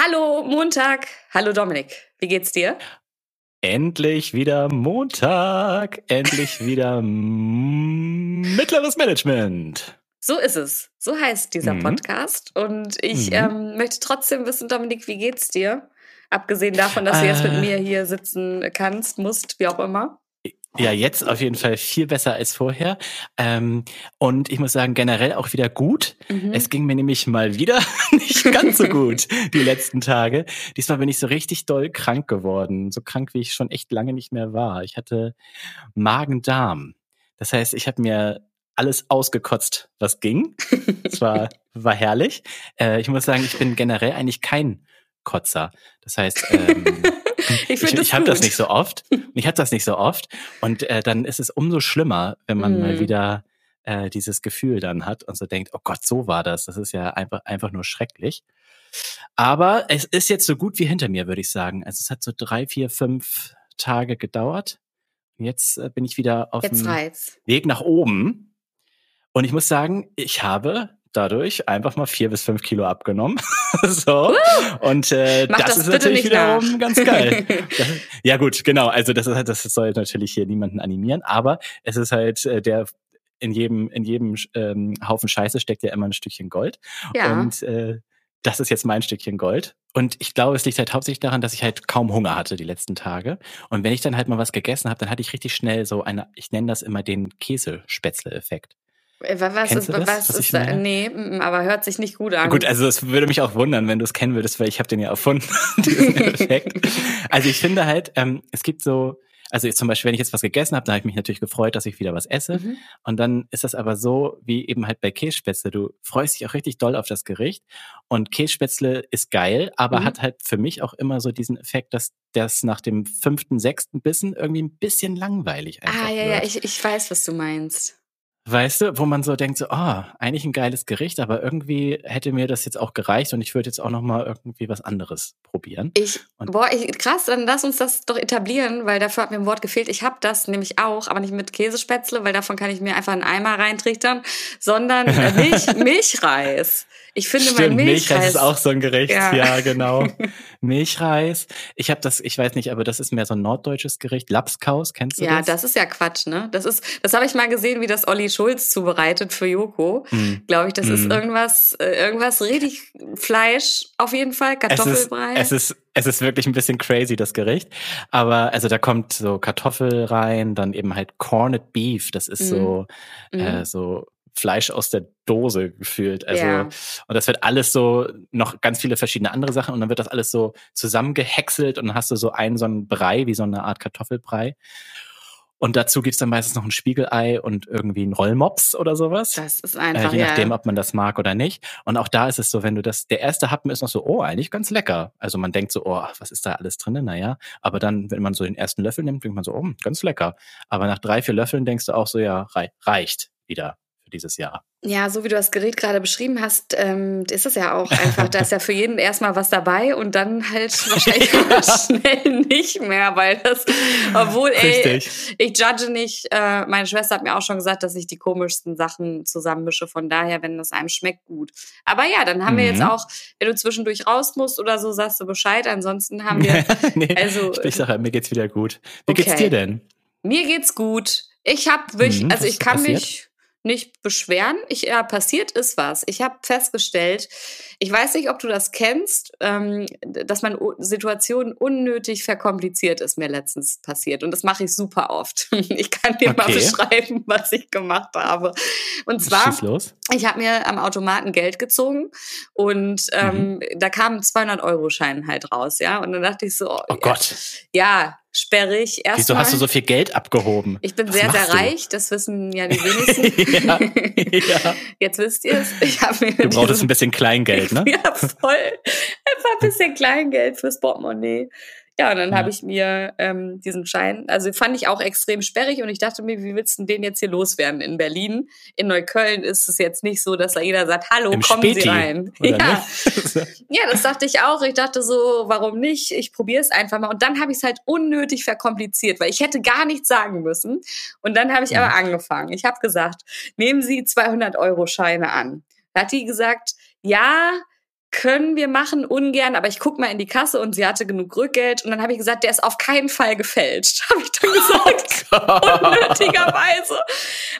Hallo Montag. Hallo Dominik. Wie geht's dir? Endlich wieder Montag. Endlich wieder mittleres Management. So ist es. So heißt dieser mhm. Podcast. Und ich mhm. ähm, möchte trotzdem wissen, Dominik, wie geht's dir? Abgesehen davon, dass äh, du jetzt mit äh. mir hier sitzen kannst, musst, wie auch immer. Ja, jetzt auf jeden Fall viel besser als vorher. Ähm, und ich muss sagen, generell auch wieder gut. Mhm. Es ging mir nämlich mal wieder nicht ganz so gut die letzten Tage. Diesmal bin ich so richtig doll krank geworden. So krank, wie ich schon echt lange nicht mehr war. Ich hatte Magen-Darm. Das heißt, ich habe mir alles ausgekotzt, was ging. Es war, war herrlich. Äh, ich muss sagen, ich bin generell eigentlich kein Kotzer. Das heißt, ähm, ich, ich, ich habe das nicht so oft. Ich habe das nicht so oft. Und äh, dann ist es umso schlimmer, wenn man mm. mal wieder äh, dieses Gefühl dann hat und so denkt, oh Gott, so war das. Das ist ja einfach, einfach nur schrecklich. Aber es ist jetzt so gut wie hinter mir, würde ich sagen. Also es hat so drei, vier, fünf Tage gedauert. Jetzt äh, bin ich wieder auf dem Weg nach oben. Und ich muss sagen, ich habe dadurch einfach mal vier bis fünf Kilo abgenommen. so. Und äh, das, das, ist natürlich wiederum nach. ganz geil. ja gut, genau. Also das ist halt, das soll natürlich hier niemanden animieren, aber es ist halt äh, der in jedem in jedem ähm, Haufen Scheiße steckt ja immer ein Stückchen Gold. Ja. Und äh, das ist jetzt mein Stückchen Gold. Und ich glaube, es liegt halt hauptsächlich daran, dass ich halt kaum Hunger hatte die letzten Tage. Und wenn ich dann halt mal was gegessen habe, dann hatte ich richtig schnell so eine, ich nenne das immer den Käsespätzle-Effekt. Äh, was Kennst ist, das, was, was ist da? Nee, aber hört sich nicht gut an. Gut, also es würde mich auch wundern, wenn du es kennen würdest, weil ich habe den ja erfunden, diesen Effekt. Also ich finde halt, ähm, es gibt so, also ich, zum Beispiel, wenn ich jetzt was gegessen habe, dann habe ich mich natürlich gefreut, dass ich wieder was esse. Mhm. Und dann ist das aber so, wie eben halt bei Kässpätzle. Du freust dich auch richtig doll auf das Gericht. Und Kässpätzle ist geil, aber mhm. hat halt für mich auch immer so diesen Effekt, dass das nach dem fünften, sechsten Bissen irgendwie ein bisschen langweilig einfach Ah, ja, wird. ja, ich, ich weiß, was du meinst. Weißt du, wo man so denkt, so, ah, oh, eigentlich ein geiles Gericht, aber irgendwie hätte mir das jetzt auch gereicht und ich würde jetzt auch noch mal irgendwie was anderes probieren. Ich, und boah, ich, krass, dann lass uns das doch etablieren, weil dafür hat mir ein Wort gefehlt. Ich habe das nämlich auch, aber nicht mit Käsespätzle, weil davon kann ich mir einfach einen Eimer reintrichtern, sondern äh, Milch, Milchreis. Ich finde Stimmt, mal Milchreis, Milchreis ist auch so ein Gericht, ja, ja genau. Milchreis. Ich habe das, ich weiß nicht, aber das ist mehr so ein norddeutsches Gericht. Lapskaus, kennst du ja, das? Ja, das ist ja Quatsch, ne? Das ist, das habe ich mal gesehen, wie das Olli Schulz zubereitet für Joko. Mm. Glaube ich, das mm. ist irgendwas, äh, irgendwas richtig Fleisch auf jeden Fall, Kartoffelbrei. Es ist, es ist es ist wirklich ein bisschen crazy, das Gericht. Aber also da kommt so Kartoffel rein, dann eben halt Corned Beef. Das ist mm. so, mm. Äh, so Fleisch aus der Dose gefühlt. Also, ja. und das wird alles so, noch ganz viele verschiedene andere Sachen und dann wird das alles so zusammengehäckselt und dann hast du so einen, so einen Brei, wie so eine Art Kartoffelbrei. Und dazu gibt's dann meistens noch ein Spiegelei und irgendwie ein Rollmops oder sowas. Das ist einfach. Äh, je nachdem, ja. ob man das mag oder nicht. Und auch da ist es so, wenn du das, der erste Happen ist noch so, oh, eigentlich ganz lecker. Also man denkt so, oh, was ist da alles drin? Naja. Aber dann, wenn man so den ersten Löffel nimmt, denkt man so, oh, ganz lecker. Aber nach drei, vier Löffeln denkst du auch so, ja, reicht wieder für dieses Jahr. Ja, so wie du das Gerät gerade beschrieben hast, ähm, ist es ja auch einfach, da ist ja für jeden erstmal was dabei und dann halt wahrscheinlich schnell nicht mehr, weil das, obwohl, ey, ich judge nicht, äh, meine Schwester hat mir auch schon gesagt, dass ich die komischsten Sachen zusammenmische, von daher, wenn das einem schmeckt, gut. Aber ja, dann haben mhm. wir jetzt mhm. auch, wenn du zwischendurch raus musst oder so, sagst du Bescheid, ansonsten haben wir, nee, also. Ich sage, mir geht's wieder gut. Wie okay. geht's dir denn? Mir geht's gut. Ich habe wirklich, mhm, also ich kann passiert? mich nicht beschweren. Ich, ja, passiert ist was. Ich habe festgestellt, ich weiß nicht, ob du das kennst, ähm, dass man Situationen unnötig verkompliziert ist mir letztens passiert. Und das mache ich super oft. Ich kann dir okay. mal beschreiben, was ich gemacht habe. Und zwar, ich habe mir am Automaten Geld gezogen und ähm, mhm. da kam ein 200-Euro-Schein halt raus, ja. Und dann dachte ich so, oh, oh ja, Gott. Ja, sperrig. Erstmal. Wieso hast du so viel Geld abgehoben? Ich bin Was sehr, sehr du? reich, das wissen ja die wenigsten. ja, ja. Jetzt wisst ihr es. Ich mir du brauchst ein bisschen Kleingeld, ne? ja, voll. Einfach ein bisschen Kleingeld fürs Portemonnaie. Ja, und dann ja. habe ich mir ähm, diesen Schein, also fand ich auch extrem sperrig und ich dachte mir, wie willst du den jetzt hier loswerden in Berlin? In Neukölln ist es jetzt nicht so, dass da jeder sagt, hallo, Im kommen Späti, Sie rein. Ja. ja, das dachte ich auch. Ich dachte so, warum nicht? Ich probiere es einfach mal. Und dann habe ich es halt unnötig verkompliziert, weil ich hätte gar nichts sagen müssen. Und dann habe ich ja. aber angefangen. Ich habe gesagt, nehmen Sie 200 Euro Scheine an. Da hat die gesagt, ja, können wir machen, ungern, aber ich guck mal in die Kasse und sie hatte genug Rückgeld und dann habe ich gesagt, der ist auf keinen Fall gefälscht, habe ich dann gesagt, oh unnötigerweise.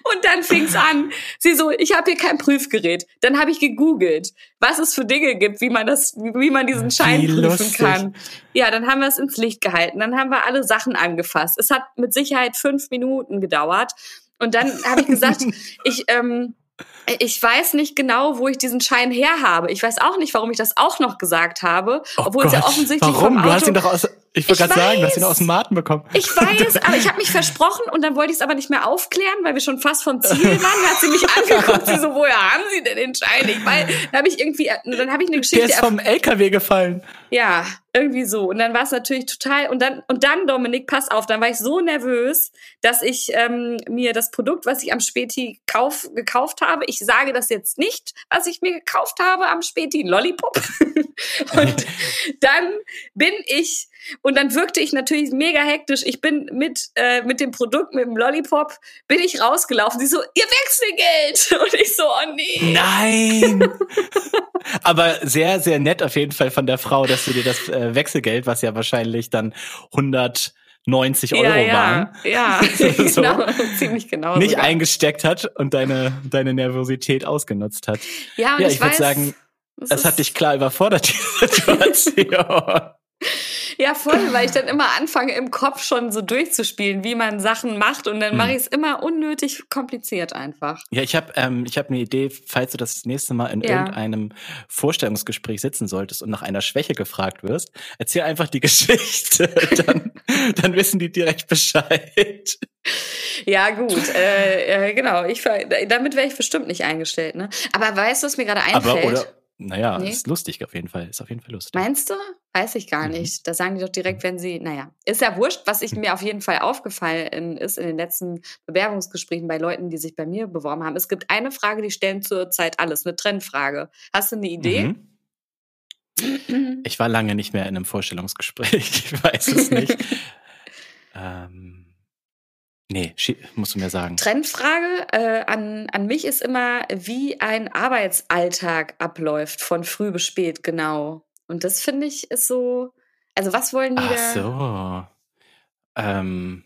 Und dann fing's an. Sie so, ich habe hier kein Prüfgerät. Dann habe ich gegoogelt, was es für Dinge gibt, wie man das, wie man diesen Schein Wie prüfen lustig. kann. Ja, dann haben wir es ins Licht gehalten, dann haben wir alle Sachen angefasst. Es hat mit Sicherheit fünf Minuten gedauert. Und dann habe ich gesagt, ich ähm, ich weiß nicht genau, wo ich diesen Schein her habe. Ich weiß auch nicht, warum ich das auch noch gesagt habe, oh obwohl Gott, es ja offensichtlich warum? vom Auto. Du hast ihn doch aus, ich wollte gerade sagen, du hast ihn aus dem Marten bekommen. Ich weiß, aber ich habe mich versprochen und dann wollte ich es aber nicht mehr aufklären, weil wir schon fast vom Ziel waren. Dann hat sie mich angeguckt, sie so, woher haben Sie denn den Schein? Ich, weil, dann habe ich irgendwie, dann habe ich eine Geschichte. Der ist vom LKW gefallen. Ja, irgendwie so. Und dann war es natürlich total, und dann, und dann, Dominik, pass auf, dann war ich so nervös, dass ich ähm, mir das Produkt, was ich am Späti kauf, gekauft habe, ich sage das jetzt nicht, was ich mir gekauft habe am Späti, Lollipop. und dann bin ich und dann wirkte ich natürlich mega hektisch. Ich bin mit, äh, mit dem Produkt, mit dem Lollipop, bin ich rausgelaufen. Sie so, ihr Wechselgeld! Und ich so, oh nee. Nein! Aber sehr, sehr nett auf jeden Fall von der Frau, dass du dir das äh, Wechselgeld, was ja wahrscheinlich dann 100 90 Euro ja, ja, waren. Ja, so, genau, ziemlich genau. Nicht sogar. eingesteckt hat und deine, deine Nervosität ausgenutzt hat. Ja, und ja ich, ich würde sagen, es hat dich klar überfordert, die Situation. Ja, voll, weil ich dann immer anfange, im Kopf schon so durchzuspielen, wie man Sachen macht und dann mache hm. ich es immer unnötig kompliziert einfach. Ja, ich habe ähm, ich hab eine Idee, falls du das nächste Mal in ja. irgendeinem Vorstellungsgespräch sitzen solltest und nach einer Schwäche gefragt wirst, erzähl einfach die Geschichte, dann, dann wissen die direkt Bescheid. Ja, gut, äh, äh, genau. Ich, damit wäre ich bestimmt nicht eingestellt. Ne? Aber weißt du, was mir gerade einfällt? Aber, oder naja, nee. ist lustig auf jeden Fall. Ist auf jeden Fall lustig. Meinst du? Weiß ich gar mhm. nicht. Da sagen die doch direkt, wenn sie, naja, ist ja wurscht, was ich mir auf jeden Fall aufgefallen ist in den letzten Bewerbungsgesprächen bei Leuten, die sich bei mir beworben haben. Es gibt eine Frage, die stellen zurzeit alles, eine Trendfrage. Hast du eine Idee? Mhm. Ich war lange nicht mehr in einem Vorstellungsgespräch. Ich weiß es nicht. ähm. Nee, musst du mir sagen. Trendfrage äh, an, an mich ist immer, wie ein Arbeitsalltag abläuft, von früh bis spät, genau. Und das finde ich ist so. Also, was wollen die Ach so. Ähm,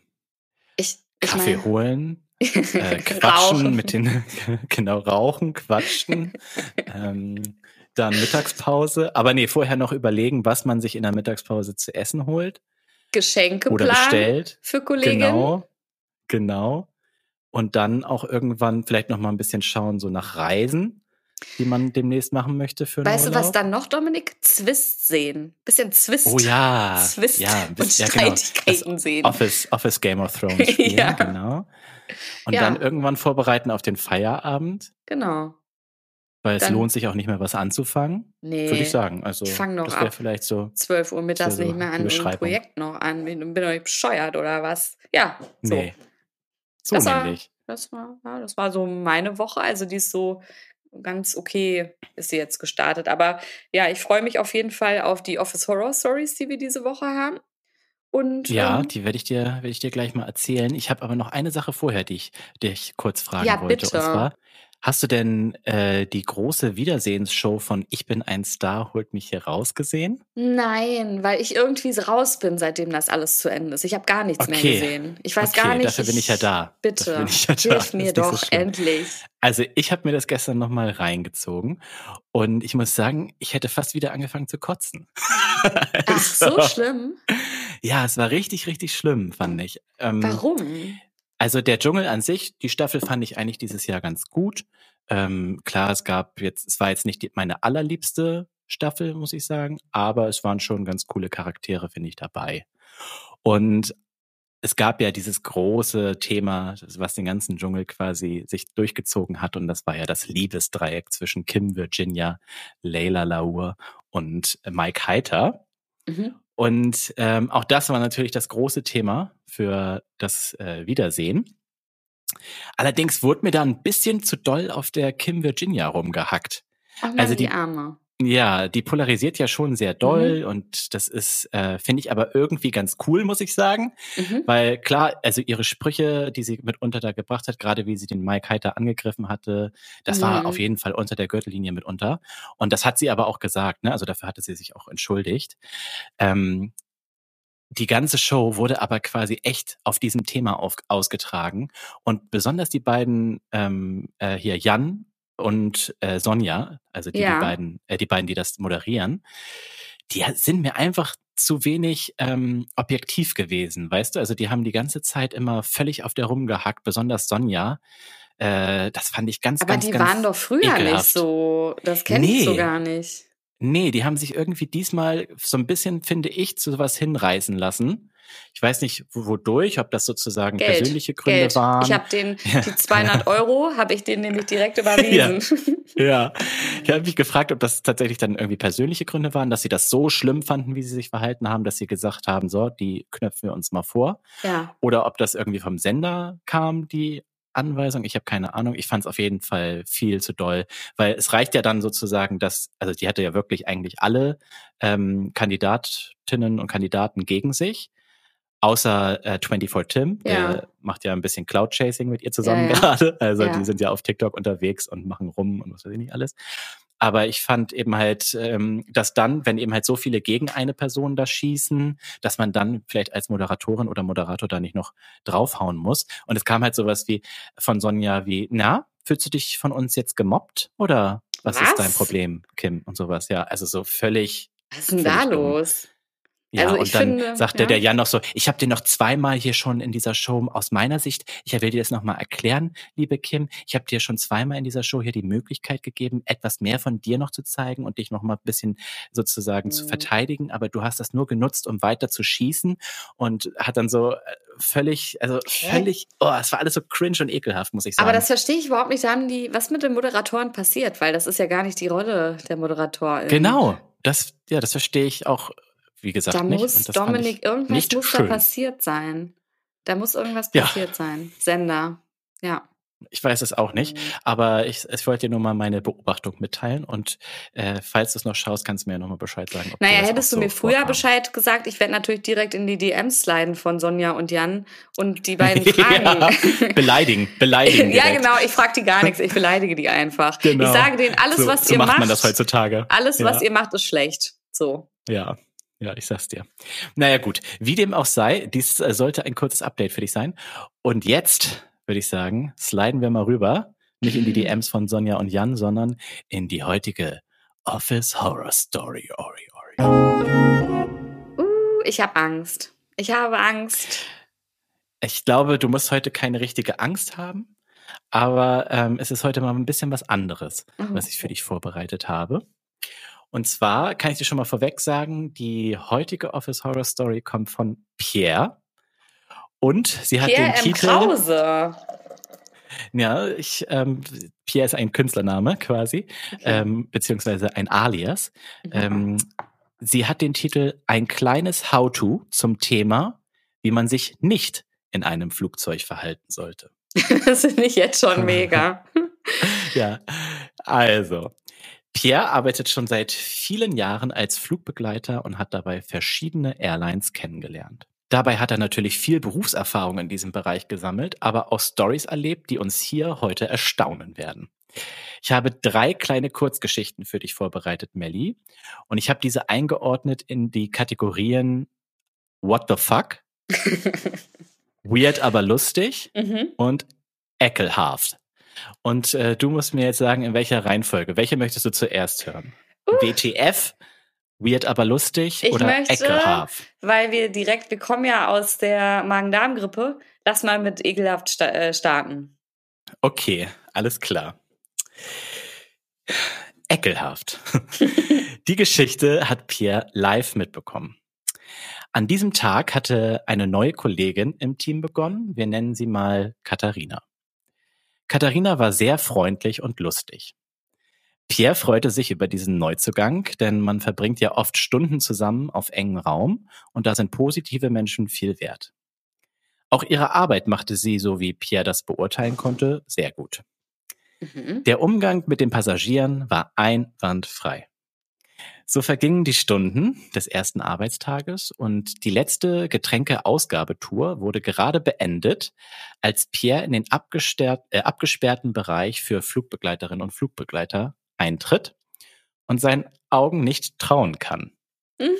ich, ich Kaffee mein, holen, äh, quatschen mit den, genau, rauchen, quatschen. ähm, dann Mittagspause. Aber nee, vorher noch überlegen, was man sich in der Mittagspause zu essen holt. Geschenke oder bestellt. für Kollegen. Genau. Genau. Und dann auch irgendwann vielleicht noch mal ein bisschen schauen, so nach Reisen, die man demnächst machen möchte für Weißt Urlaub. du, was dann noch, Dominik? Zwist sehen. Bisschen Zwist. Oh ja. Zwist ja, und ja, genau. Sehen. Office, Office Game of Thrones spielen, ja. genau. Und ja. dann irgendwann vorbereiten auf den Feierabend. Genau. Weil es dann, lohnt sich auch nicht mehr was anzufangen. Nee. Würde ich sagen. Also, ich fange noch das ab. vielleicht so. 12 Uhr mittags so nicht mehr an ein Projekt noch an. Bin, bin euch bescheuert oder was? Ja. So. Nee. So das nämlich. War, das, war, ja, das war so meine Woche. Also die ist so ganz okay, ist sie jetzt gestartet. Aber ja, ich freue mich auf jeden Fall auf die Office Horror Stories, die wir diese Woche haben. Und, ja, ähm, die werde ich dir, werde ich dir gleich mal erzählen. Ich habe aber noch eine Sache vorher, die ich dich kurz fragen ja, wollte. Bitte. Und zwar, Hast du denn äh, die große Wiedersehensshow von Ich bin ein Star, holt mich hier raus gesehen? Nein, weil ich irgendwie raus bin, seitdem das alles zu Ende ist. Ich habe gar nichts okay. mehr gesehen. Ich weiß okay, gar nicht. Dafür bin ich ja da. Bitte, ja hilf mir doch so endlich. Also ich habe mir das gestern nochmal reingezogen und ich muss sagen, ich hätte fast wieder angefangen zu kotzen. Ach, so schlimm? Ja, es war richtig, richtig schlimm, fand ich. Ähm, Warum? Also der Dschungel an sich, die Staffel fand ich eigentlich dieses Jahr ganz gut. Ähm, klar, es gab jetzt, es war jetzt nicht die, meine allerliebste Staffel, muss ich sagen, aber es waren schon ganz coole Charaktere, finde ich, dabei. Und es gab ja dieses große Thema, was den ganzen Dschungel quasi sich durchgezogen hat, und das war ja das Liebesdreieck zwischen Kim Virginia, Layla Laur und Mike Heiter. Mhm. Und ähm, auch das war natürlich das große Thema für das äh, Wiedersehen. Allerdings wurde mir da ein bisschen zu doll auf der Kim Virginia rumgehackt. Ach, also die, die Arme. Ja, die polarisiert ja schon sehr doll mhm. und das ist, äh, finde ich aber irgendwie ganz cool, muss ich sagen. Mhm. Weil klar, also ihre Sprüche, die sie mitunter da gebracht hat, gerade wie sie den Mike Heiter angegriffen hatte, das mhm. war auf jeden Fall unter der Gürtellinie mitunter. Und das hat sie aber auch gesagt, ne? Also dafür hatte sie sich auch entschuldigt. Ähm, die ganze Show wurde aber quasi echt auf diesem Thema auf, ausgetragen. Und besonders die beiden ähm, äh, hier, Jan und äh, Sonja, also die, ja. die beiden, äh, die beiden, die das moderieren, die sind mir einfach zu wenig ähm, objektiv gewesen, weißt du? Also die haben die ganze Zeit immer völlig auf der rumgehackt, besonders Sonja. Äh, das fand ich ganz, Aber ganz, die ganz waren doch früher ekelhaft. nicht so. Das kenne nee. ich so gar nicht. Nee, die haben sich irgendwie diesmal so ein bisschen, finde ich, zu sowas hinreißen lassen. Ich weiß nicht, wodurch, ob das sozusagen Geld, persönliche Gründe Geld. waren. Ich habe den die 200 Euro habe ich denen nämlich direkt überwiesen. ja. ja. ich habe mich gefragt, ob das tatsächlich dann irgendwie persönliche Gründe waren, dass sie das so schlimm fanden, wie sie sich verhalten haben, dass sie gesagt haben, so, die knöpfen wir uns mal vor. Ja. Oder ob das irgendwie vom Sender kam, die Anweisung. Ich habe keine Ahnung. Ich fand es auf jeden Fall viel zu doll, weil es reicht ja dann sozusagen, dass, also die hatte ja wirklich eigentlich alle ähm, Kandidatinnen und Kandidaten gegen sich. Außer äh, 24 Tim, ja. der macht ja ein bisschen Cloud-Chasing mit ihr zusammen ja, ja. gerade. Also die sind ja auf TikTok unterwegs und machen rum und was weiß ich nicht alles. Aber ich fand eben halt, ähm, dass dann, wenn eben halt so viele gegen eine Person da schießen, dass man dann vielleicht als Moderatorin oder Moderator da nicht noch draufhauen muss. Und es kam halt sowas wie von Sonja wie, na, fühlst du dich von uns jetzt gemobbt? Oder was, was? ist dein Problem, Kim? Und sowas, ja. Also so völlig. Was ist denn da los? Ja, also und dann finde, sagte ja. der Jan noch so, ich habe dir noch zweimal hier schon in dieser Show aus meiner Sicht, ich will dir das nochmal erklären, liebe Kim, ich habe dir schon zweimal in dieser Show hier die Möglichkeit gegeben, etwas mehr von dir noch zu zeigen und dich nochmal ein bisschen sozusagen mhm. zu verteidigen, aber du hast das nur genutzt, um weiter zu schießen und hat dann so äh, völlig, also völlig, oh, es war alles so cringe und ekelhaft, muss ich sagen. Aber das verstehe ich überhaupt nicht, dann die, was mit den Moderatoren passiert, weil das ist ja gar nicht die Rolle der Moderatorin. Genau, das, ja, das verstehe ich auch wie gesagt, da nicht. muss Dominik, irgendwas muss schön. da passiert sein. Da muss irgendwas passiert ja. sein. Sender. Ja. Ich weiß es auch nicht, mhm. aber ich, ich wollte dir nur mal meine Beobachtung mitteilen und äh, falls du es noch schaust, kannst du mir ja nochmal Bescheid sagen. naja, hättest du so mir früher vorhaben. Bescheid gesagt, ich werde natürlich direkt in die DMs sliden von Sonja und Jan und die beiden fragen. ja, beleidigen, beleidigen. ja, genau, ich frage die gar nichts, ich beleidige die einfach. Genau. Ich sage denen, alles, so, was so ihr macht macht. man das heutzutage. Alles, ja. was ihr macht, ist schlecht. So. Ja, ja, ich sag's dir. Naja, gut. Wie dem auch sei, dies äh, sollte ein kurzes Update für dich sein. Und jetzt würde ich sagen, sliden wir mal rüber. Nicht in die DMs von Sonja und Jan, sondern in die heutige Office Horror Story. Ori, Ori. Uh, ich habe Angst. Ich habe Angst. Ich glaube, du musst heute keine richtige Angst haben, aber ähm, es ist heute mal ein bisschen was anderes, oh. was ich für dich vorbereitet habe. Und zwar kann ich dir schon mal vorweg sagen, die heutige Office Horror Story kommt von Pierre. Und sie hat Pierre den M. Titel. Krause. Ja, ich, ähm, Pierre ist ein Künstlername quasi, okay. ähm, beziehungsweise ein Alias. Mhm. Ähm, sie hat den Titel Ein kleines How-To zum Thema, wie man sich nicht in einem Flugzeug verhalten sollte. das finde ich jetzt schon mega. ja, also, Pierre arbeitet schon seit vielen Jahren als Flugbegleiter und hat dabei verschiedene Airlines kennengelernt. Dabei hat er natürlich viel Berufserfahrung in diesem Bereich gesammelt, aber auch Stories erlebt, die uns hier heute erstaunen werden. Ich habe drei kleine Kurzgeschichten für dich vorbereitet, Melly, und ich habe diese eingeordnet in die Kategorien What the fuck, Weird aber lustig mhm. und Ekelhaft. Und äh, du musst mir jetzt sagen, in welcher Reihenfolge. Welche möchtest du zuerst hören? Uh. WTF, weird aber lustig ich oder möchte, ekelhaft? Weil wir direkt, wir kommen ja aus der Magen-Darm-Grippe. Lass mal mit ekelhaft äh, starten. Okay, alles klar. Eckelhaft. Die Geschichte hat Pierre live mitbekommen. An diesem Tag hatte eine neue Kollegin im Team begonnen. Wir nennen sie mal Katharina. Katharina war sehr freundlich und lustig. Pierre freute sich über diesen Neuzugang, denn man verbringt ja oft Stunden zusammen auf engem Raum und da sind positive Menschen viel wert. Auch ihre Arbeit machte sie, so wie Pierre das beurteilen konnte, sehr gut. Mhm. Der Umgang mit den Passagieren war einwandfrei. So vergingen die Stunden des ersten Arbeitstages und die letzte Getränkeausgabetour wurde gerade beendet, als Pierre in den äh, abgesperrten Bereich für Flugbegleiterinnen und Flugbegleiter eintritt und seinen Augen nicht trauen kann. Hm?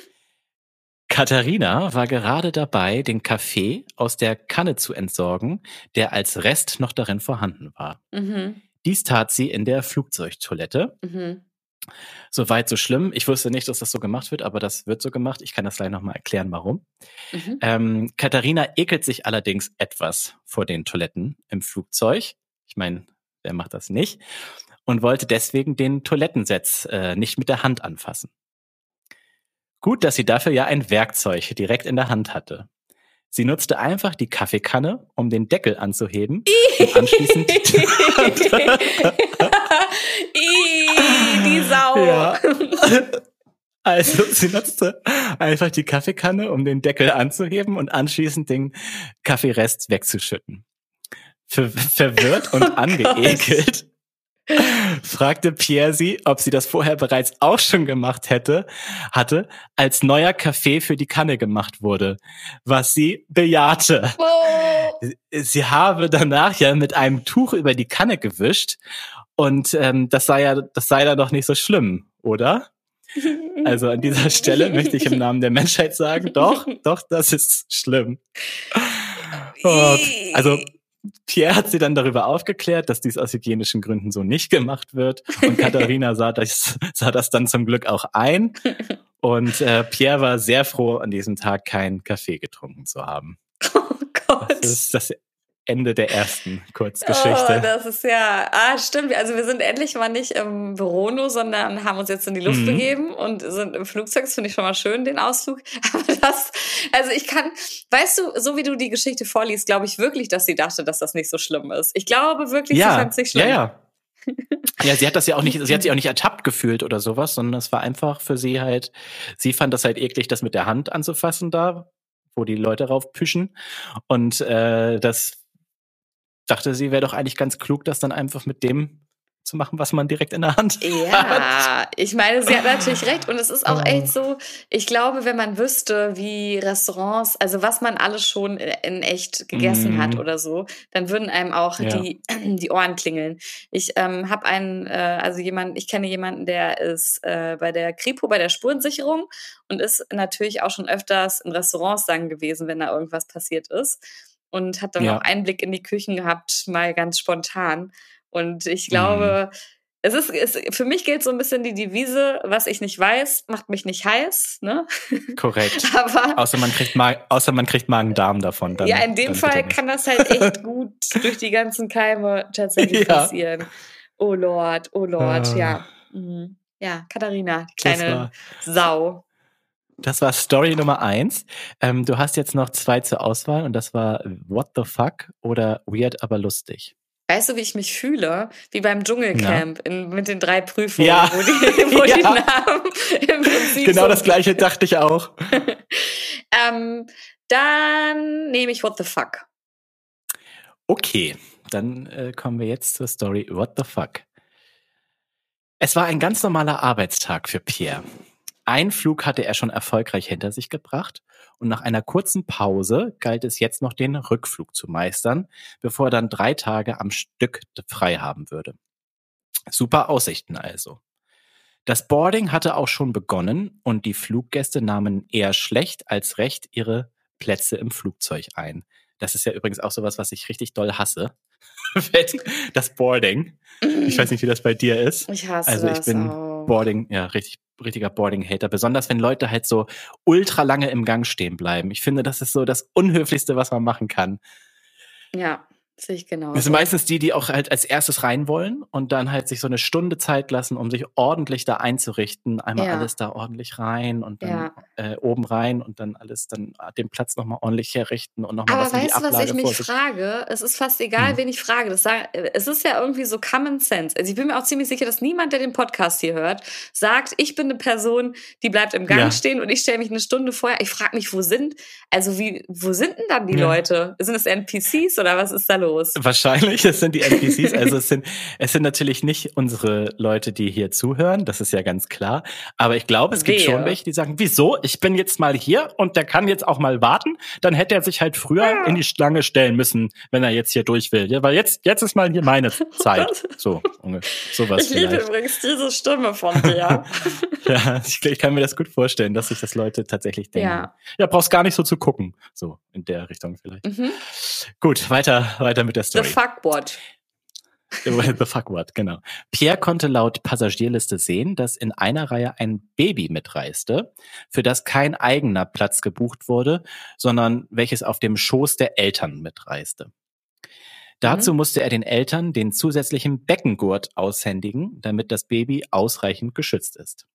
Katharina war gerade dabei, den Kaffee aus der Kanne zu entsorgen, der als Rest noch darin vorhanden war. Mhm. Dies tat sie in der Flugzeugtoilette. Mhm. Soweit so schlimm. Ich wusste nicht, dass das so gemacht wird, aber das wird so gemacht. Ich kann das gleich nochmal erklären, warum. Mhm. Ähm, Katharina ekelt sich allerdings etwas vor den Toiletten im Flugzeug. Ich meine, wer macht das nicht? Und wollte deswegen den Toilettensitz äh, nicht mit der Hand anfassen. Gut, dass sie dafür ja ein Werkzeug direkt in der Hand hatte. Sie nutzte einfach die Kaffeekanne, um den Deckel anzuheben und anschließend die Sau. Ja. Also sie nutzte einfach die Kaffeekanne, um den Deckel anzuheben und anschließend den Kaffeerest wegzuschütten. Ver verwirrt und oh angeekelt fragte Pierre sie, ob sie das vorher bereits auch schon gemacht hätte, hatte, als neuer Kaffee für die Kanne gemacht wurde, was sie bejahte. Oh. Sie habe danach ja mit einem Tuch über die Kanne gewischt und ähm, das sei ja, das sei da doch nicht so schlimm, oder? Also an dieser Stelle möchte ich im Namen der Menschheit sagen, doch, doch, das ist schlimm. Oh, also Pierre hat sie dann darüber aufgeklärt, dass dies aus hygienischen Gründen so nicht gemacht wird. Und Katharina sah das, sah das dann zum Glück auch ein. Und äh, Pierre war sehr froh, an diesem Tag keinen Kaffee getrunken zu haben. Oh Gott. Das ist das Ende der ersten Kurzgeschichte. Oh, das ist ja, ah, stimmt. Also wir sind endlich mal nicht im Büro nur, sondern haben uns jetzt in die Luft mhm. begeben und sind im Flugzeug. Das finde ich schon mal schön, den Ausflug. Aber das, also ich kann, weißt du, so wie du die Geschichte vorliest, glaube ich wirklich, dass sie dachte, dass das nicht so schlimm ist. Ich glaube wirklich, ja, sie fand es nicht schlimm. Ja, ja. ja, sie hat das ja auch nicht, sie hat sich auch nicht ertappt gefühlt oder sowas, sondern es war einfach für sie halt, sie fand das halt eklig, das mit der Hand anzufassen da, wo die Leute raufpüschen. Und äh, das dachte, sie wäre doch eigentlich ganz klug, das dann einfach mit dem zu machen, was man direkt in der Hand ja, hat. Ja, ich meine, sie hat natürlich recht. Und es ist auch echt so, ich glaube, wenn man wüsste, wie Restaurants, also was man alles schon in echt gegessen mm. hat mhm. oder so, dann würden einem auch ja. die, die Ohren klingeln. Ich ähm, habe einen, äh, also jemand, ich kenne jemanden, der ist äh, bei der Kripo, bei der Spurensicherung und ist natürlich auch schon öfters in Restaurants dann gewesen, wenn da irgendwas passiert ist und hat dann ja. auch Einblick in die Küchen gehabt, mal ganz spontan. Und ich glaube, mhm. es ist, es, für mich gilt so ein bisschen die Devise, was ich nicht weiß, macht mich nicht heiß, ne? Korrekt. Aber außer man kriegt Mag außer man kriegt Magen-Darm davon. Dann, ja, in dem Fall kann das halt echt gut durch die ganzen Keime tatsächlich ja. passieren. Oh Lord, oh Lord, uh. ja. Mhm. Ja, Katharina, kleine Sau. Das war Story Nummer eins. Ähm, du hast jetzt noch zwei zur Auswahl und das war What the fuck oder Weird, aber lustig. Weißt du, wie ich mich fühle? Wie beim Dschungelcamp in, mit den drei Prüfungen, ja. wo, die, wo ja. die Namen im Prinzip Genau so das gleiche dachte ich auch. ähm, dann nehme ich What the fuck. Okay, dann äh, kommen wir jetzt zur Story What the fuck. Es war ein ganz normaler Arbeitstag für Pierre. Ein Flug hatte er schon erfolgreich hinter sich gebracht und nach einer kurzen Pause galt es jetzt noch den Rückflug zu meistern, bevor er dann drei Tage am Stück frei haben würde. Super Aussichten also. Das Boarding hatte auch schon begonnen und die Fluggäste nahmen eher schlecht als recht ihre Plätze im Flugzeug ein. Das ist ja übrigens auch sowas, was ich richtig doll hasse. das Boarding. Ich weiß nicht, wie das bei dir ist. Ich hasse also ich das bin auch. Boarding, ja, richtig richtiger Boarding-Hater, besonders wenn Leute halt so ultra lange im Gang stehen bleiben. Ich finde, das ist so das Unhöflichste, was man machen kann. Ja. Sehe ich genau. Das sind meistens die, die auch halt als erstes rein wollen und dann halt sich so eine Stunde Zeit lassen, um sich ordentlich da einzurichten. Einmal ja. alles da ordentlich rein und dann ja. äh, oben rein und dann alles dann den Platz nochmal ordentlich herrichten und nochmal was in die Ablage Aber weißt du, was ich mich frage? Es ist fast egal, hm. wen ich frage. Das sag, es ist ja irgendwie so Common Sense. Also ich bin mir auch ziemlich sicher, dass niemand, der den Podcast hier hört, sagt, ich bin eine Person, die bleibt im Gang ja. stehen und ich stelle mich eine Stunde vorher. Ich frage mich, wo sind, also wie, wo sind denn dann die Leute? Sind es NPCs oder was ist da los? Wahrscheinlich, es sind die NPCs. Also es sind, es sind natürlich nicht unsere Leute, die hier zuhören. Das ist ja ganz klar. Aber ich glaube, es gibt Wehe. schon welche, die sagen, wieso? Ich bin jetzt mal hier und der kann jetzt auch mal warten. Dann hätte er sich halt früher ja. in die Schlange stellen müssen, wenn er jetzt hier durch will. Ja, weil jetzt, jetzt ist mal hier meine Zeit. So, sowas. Ich liebe übrigens diese Stimme von dir. ja, ich, ich, kann mir das gut vorstellen, dass sich das Leute tatsächlich denken. Ja. ja, brauchst gar nicht so zu gucken. So in der Richtung vielleicht. Mhm. Gut, weiter, weiter mit der Story. The fuck what? The fuck what, genau. Pierre konnte laut Passagierliste sehen, dass in einer Reihe ein Baby mitreiste, für das kein eigener Platz gebucht wurde, sondern welches auf dem Schoß der Eltern mitreiste. Dazu mhm. musste er den Eltern den zusätzlichen Beckengurt aushändigen, damit das Baby ausreichend geschützt ist.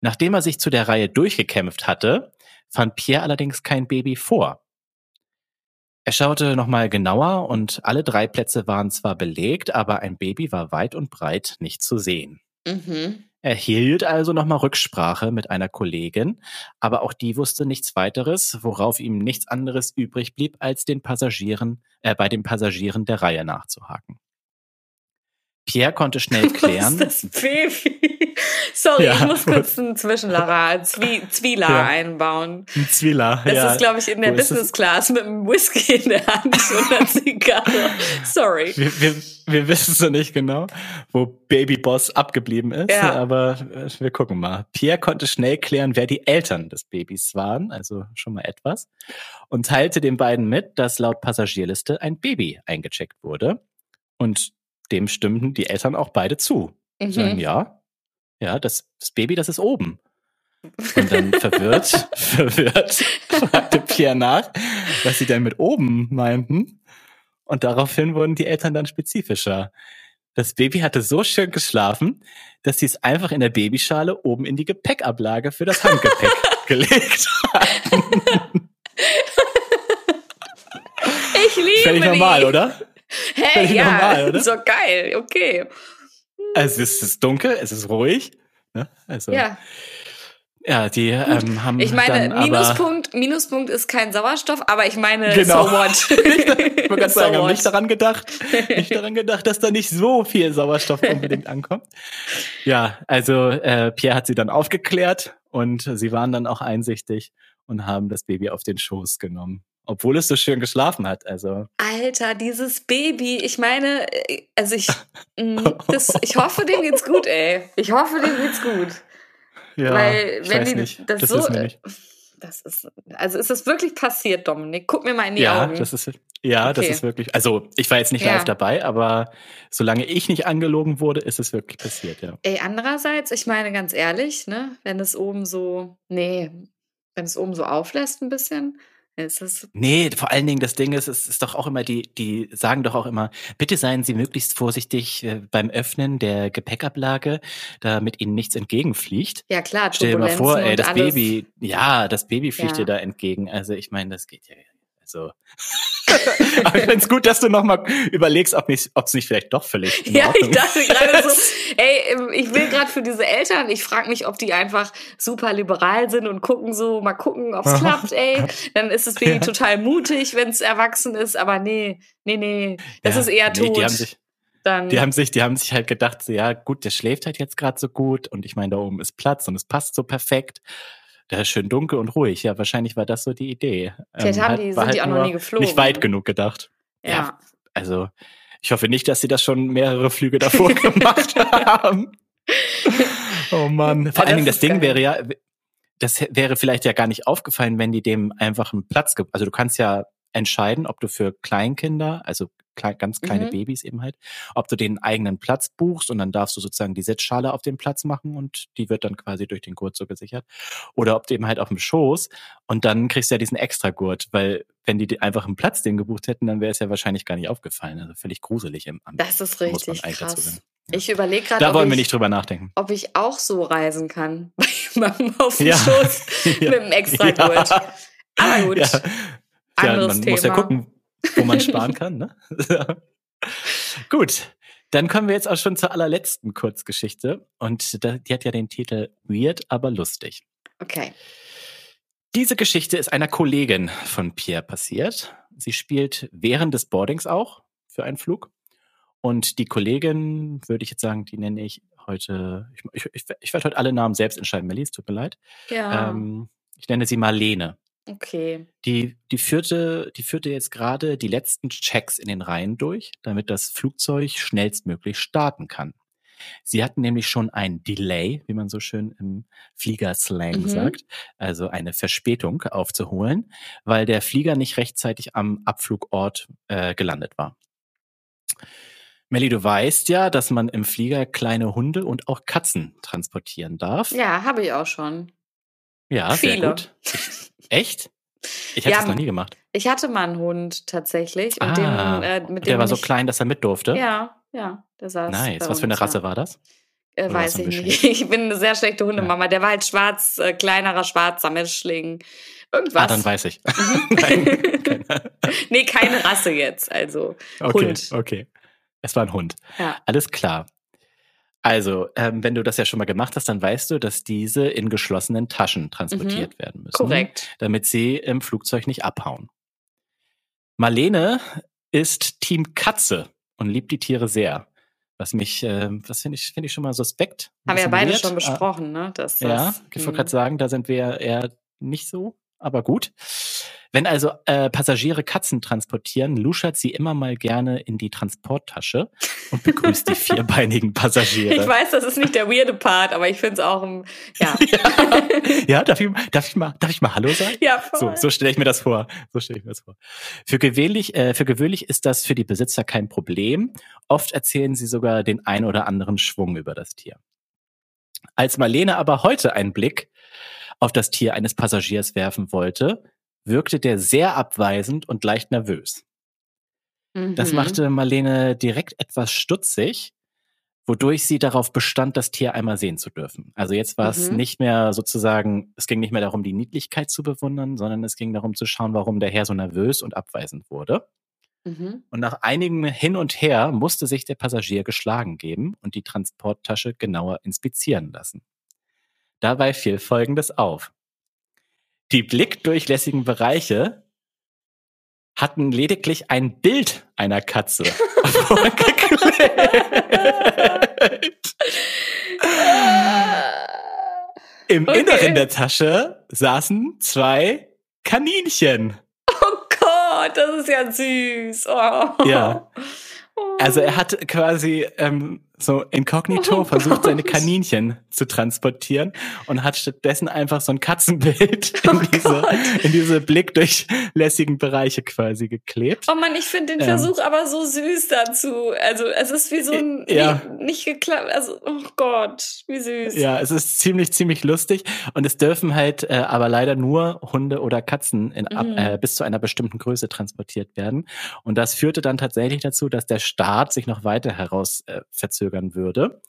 Nachdem er sich zu der Reihe durchgekämpft hatte, fand Pierre allerdings kein Baby vor. Er schaute nochmal genauer und alle drei Plätze waren zwar belegt, aber ein Baby war weit und breit nicht zu sehen. Mhm. Er hielt also nochmal Rücksprache mit einer Kollegin, aber auch die wusste nichts weiteres, worauf ihm nichts anderes übrig blieb, als den Passagieren, äh, bei den Passagieren der Reihe nachzuhaken. Pierre konnte schnell klären. Was ist das Baby? Sorry, ja, ich muss kurz einen Zwischenlacher, Zwie Zwieler ja. einbauen. Ein Zwieler, Das ja. ist, glaube ich, in der Wo Business Class mit einem Whisky in der Hand und einer Zigarre. Sorry. Wir, wir, wir wissen es noch nicht genau, wo Baby Boss abgeblieben ist, ja. aber äh, wir gucken mal. Pierre konnte schnell klären, wer die Eltern des Babys waren, also schon mal etwas, und teilte den beiden mit, dass laut Passagierliste ein Baby eingecheckt wurde. Und dem stimmten die Eltern auch beide zu. Mhm. Sagen, ja, ja, das, das Baby, das ist oben. Und dann verwirrt, verwirrt fragte Pierre nach, was sie denn mit oben meinten. Und daraufhin wurden die Eltern dann spezifischer. Das Baby hatte so schön geschlafen, dass sie es einfach in der Babyschale oben in die Gepäckablage für das Handgepäck gelegt haben. Ich liebe Völlig normal, oder? Hey, ja, normal, oder? so geil, okay. Also es ist dunkel, es ist ruhig. Ne? Also, ja. Ja, die ähm, haben. Ich meine, dann Minuspunkt, Minuspunkt ist kein Sauerstoff, aber ich meine, genau. so what? ich wollte gerade sagen, so nicht daran gedacht, nicht daran gedacht, dass da nicht so viel Sauerstoff unbedingt ankommt. Ja, also äh, Pierre hat sie dann aufgeklärt und sie waren dann auch einsichtig und haben das Baby auf den Schoß genommen obwohl es so schön geschlafen hat. Also. Alter, dieses Baby, ich meine, äh, also ich, mm, das, ich hoffe, dem geht's gut, ey. Ich hoffe, dem geht's gut. Ja, Weil, wenn die nicht. das, das so. Ist nicht. Das ist, also ist das wirklich passiert, Dominik? Guck mir mal in die ja, Augen. Das ist, ja, okay. das ist wirklich, also ich war jetzt nicht ja. live dabei, aber solange ich nicht angelogen wurde, ist es wirklich passiert, ja. Ey, andererseits, ich meine ganz ehrlich, ne, wenn es oben so, nee, wenn es oben so auflässt ein bisschen, ist es nee, vor allen Dingen das Ding ist, es ist doch auch immer die, die sagen doch auch immer, bitte seien Sie möglichst vorsichtig äh, beim Öffnen der Gepäckablage, damit Ihnen nichts entgegenfliegt. Ja klar, Stell dir mal vor, ey, das Baby, ja, das Baby fliegt ja. dir da entgegen. Also ich meine, das geht ja so. Aber ich finde es gut, dass du nochmal überlegst, ob es nicht vielleicht doch völlig. Ja, ich dachte gerade so, ey, ähm, ich will gerade für diese Eltern, ich frage mich, ob die einfach super liberal sind und gucken so, mal gucken, ob es klappt, ey. Dann ist es Baby ja. total mutig, wenn es erwachsen ist, aber nee, nee, nee, das ja, ist eher tot. Nee, die haben sich, dann die haben sich, die haben sich halt gedacht, so, ja gut, der schläft halt jetzt gerade so gut und ich meine, da oben ist Platz und es passt so perfekt da ist schön dunkel und ruhig. Ja, wahrscheinlich war das so die Idee. Vielleicht ähm, haben die, sind halt die auch noch nie geflogen. Nicht weit genug gedacht. Ja. ja. Also, ich hoffe nicht, dass sie das schon mehrere Flüge davor gemacht haben. Oh Mann. Vor ja, allen Dingen, das Ding geil. wäre ja, das wäre vielleicht ja gar nicht aufgefallen, wenn die dem einfach einen Platz gibt. Also du kannst ja entscheiden, ob du für Kleinkinder, also ganz kleine mhm. Babys eben halt, ob du den eigenen Platz buchst und dann darfst du sozusagen die Sitzschale auf den Platz machen und die wird dann quasi durch den Gurt so gesichert. Oder ob du eben halt auf dem Schoß und dann kriegst du ja diesen Extra-Gurt, weil wenn die einfach einen Platz den gebucht hätten, dann wäre es ja wahrscheinlich gar nicht aufgefallen. Also völlig gruselig im Amt. Das ist richtig krass. Ich überlege gerade, da wollen wir nicht drüber nachdenken. Ob ich auch so reisen kann, auf dem ja. Schoß ja. mit einem Extra-Gurt. Ja. Aber gut. Ja. Anderes ja, man Thema. muss ja gucken, wo man sparen kann. Ne? Gut, dann kommen wir jetzt auch schon zur allerletzten Kurzgeschichte. Und die hat ja den Titel Weird, aber lustig. Okay. Diese Geschichte ist einer Kollegin von Pierre passiert. sie spielt während des Boardings auch für einen Flug. Und die Kollegin, würde ich jetzt sagen, die nenne ich heute, ich, ich, ich werde heute alle Namen selbst entscheiden, Melly, es tut mir leid. Ja. Ähm, ich nenne sie Marlene. Okay. Die, die führte, die führte jetzt gerade die letzten Checks in den Reihen durch, damit das Flugzeug schnellstmöglich starten kann. Sie hatten nämlich schon ein Delay, wie man so schön im Fliegerslang mhm. sagt, also eine Verspätung aufzuholen, weil der Flieger nicht rechtzeitig am Abflugort äh, gelandet war. Melly, du weißt ja, dass man im Flieger kleine Hunde und auch Katzen transportieren darf. Ja, habe ich auch schon. Ja, Viele. sehr gut. Echt? Ich habe ja, das noch nie gemacht. Ich hatte mal einen Hund tatsächlich. Und ah, dem, äh, mit dem der war so klein, dass er mit durfte? Ja, ja. Der saß nice. Was für eine Rasse war das? Äh, weiß ich nicht. Ich bin eine sehr schlechte Hundemama. Ja. Der war halt schwarz, äh, kleinerer schwarzer Mischling. Irgendwas. Ah, dann weiß ich. Mhm. Nein, nee, keine Rasse jetzt. Also okay, Hund. Okay. Es war ein Hund. Ja. Alles klar. Also, ähm, wenn du das ja schon mal gemacht hast, dann weißt du, dass diese in geschlossenen Taschen transportiert mhm. werden müssen. Korrekt. Damit sie im Flugzeug nicht abhauen. Marlene ist Team Katze und liebt die Tiere sehr. Was mich, äh, was finde ich, finde ich schon mal suspekt. Haben wir ja beide schon besprochen, ne? Dass das, ja, ich wollte gerade sagen, da sind wir eher nicht so aber gut. Wenn also äh, Passagiere Katzen transportieren, luschert sie immer mal gerne in die Transporttasche und begrüßt die vierbeinigen Passagiere. Ich weiß, das ist nicht der weirde Part, aber ich finde es auch, um, ja. ja. ja. darf ich, darf ich mal, darf ich mal Hallo sagen? Ja, voll. So, so stelle ich mir das vor. So stelle ich mir das vor. Für gewöhnlich, äh, für gewöhnlich ist das für die Besitzer kein Problem. Oft erzählen sie sogar den ein oder anderen Schwung über das Tier. Als Marlene aber heute einen Blick auf das Tier eines Passagiers werfen wollte, wirkte der sehr abweisend und leicht nervös. Mhm. Das machte Marlene direkt etwas stutzig, wodurch sie darauf bestand, das Tier einmal sehen zu dürfen. Also jetzt war mhm. es nicht mehr sozusagen, es ging nicht mehr darum, die Niedlichkeit zu bewundern, sondern es ging darum zu schauen, warum der Herr so nervös und abweisend wurde. Mhm. Und nach einigem Hin und Her musste sich der Passagier geschlagen geben und die Transporttasche genauer inspizieren lassen. Dabei fiel Folgendes auf. Die blickdurchlässigen Bereiche hatten lediglich ein Bild einer Katze Im okay. Inneren der Tasche saßen zwei Kaninchen. Oh Gott, das ist ja süß. Oh. Ja. Also er hat quasi ähm, so inkognito oh versucht, seine Kaninchen zu transportieren und hat stattdessen einfach so ein Katzenbild oh in, diese, in diese blickdurchlässigen Bereiche quasi geklebt. Oh man, ich finde den ähm, Versuch aber so süß dazu. Also es ist wie so ein ja. nicht, nicht geklappt. Also oh Gott, wie süß. Ja, es ist ziemlich ziemlich lustig und es dürfen halt äh, aber leider nur Hunde oder Katzen in, ab, mhm. äh, bis zu einer bestimmten Größe transportiert werden und das führte dann tatsächlich dazu, dass der Start sich noch weiter heraus äh, verzögert verzögern würde,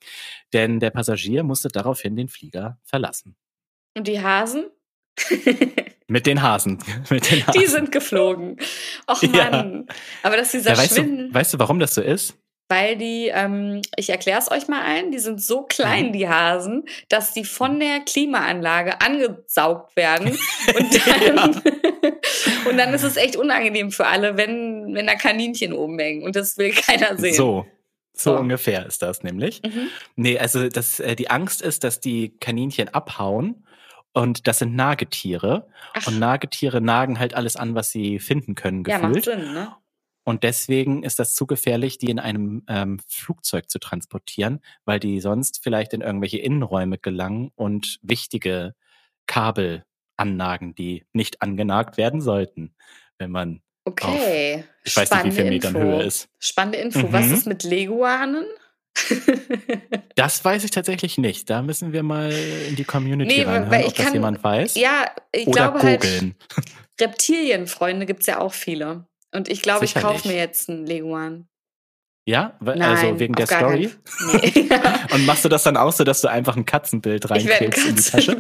denn der Passagier musste daraufhin den Flieger verlassen. Und die Hasen? Mit den Hasen. Mit den Hasen. Die sind geflogen. Och Mann. Ja. Aber dass dieser ja, weißt Schwindel. Du, weißt du, warum das so ist? Weil die, ähm, ich erkläre es euch mal ein, die sind so klein, mhm. die Hasen, dass die von der Klimaanlage angesaugt werden. Und dann, und dann ist es echt unangenehm für alle, wenn, wenn da Kaninchen oben hängen. Und das will keiner sehen. So, so oh. ungefähr ist das nämlich. Mhm. Nee, also das, äh, die Angst ist, dass die Kaninchen abhauen und das sind Nagetiere. Ach. Und Nagetiere nagen halt alles an, was sie finden können, gefühlt. Ja, macht Sinn, ne? Und deswegen ist das zu gefährlich, die in einem ähm, Flugzeug zu transportieren, weil die sonst vielleicht in irgendwelche Innenräume gelangen und wichtige Kabel annagen, die nicht angenagt werden sollten, wenn man Okay. Auf, ich weiß nicht, wie viel Metern Info. Höhe ist. Spannende Info. Mhm. Was ist mit Leguanen? das weiß ich tatsächlich nicht. Da müssen wir mal in die Community nee, reinhören, ob kann, das jemand weiß. Ja, ich Oder glaube googeln. halt, Reptilienfreunde gibt es ja auch viele. Und ich glaube, ich kaufe mir jetzt einen Leguan. Ja, Nein, also wegen der Story. Nee. und machst du das dann auch so, dass du einfach ein Katzenbild reinklebst in die Tasche?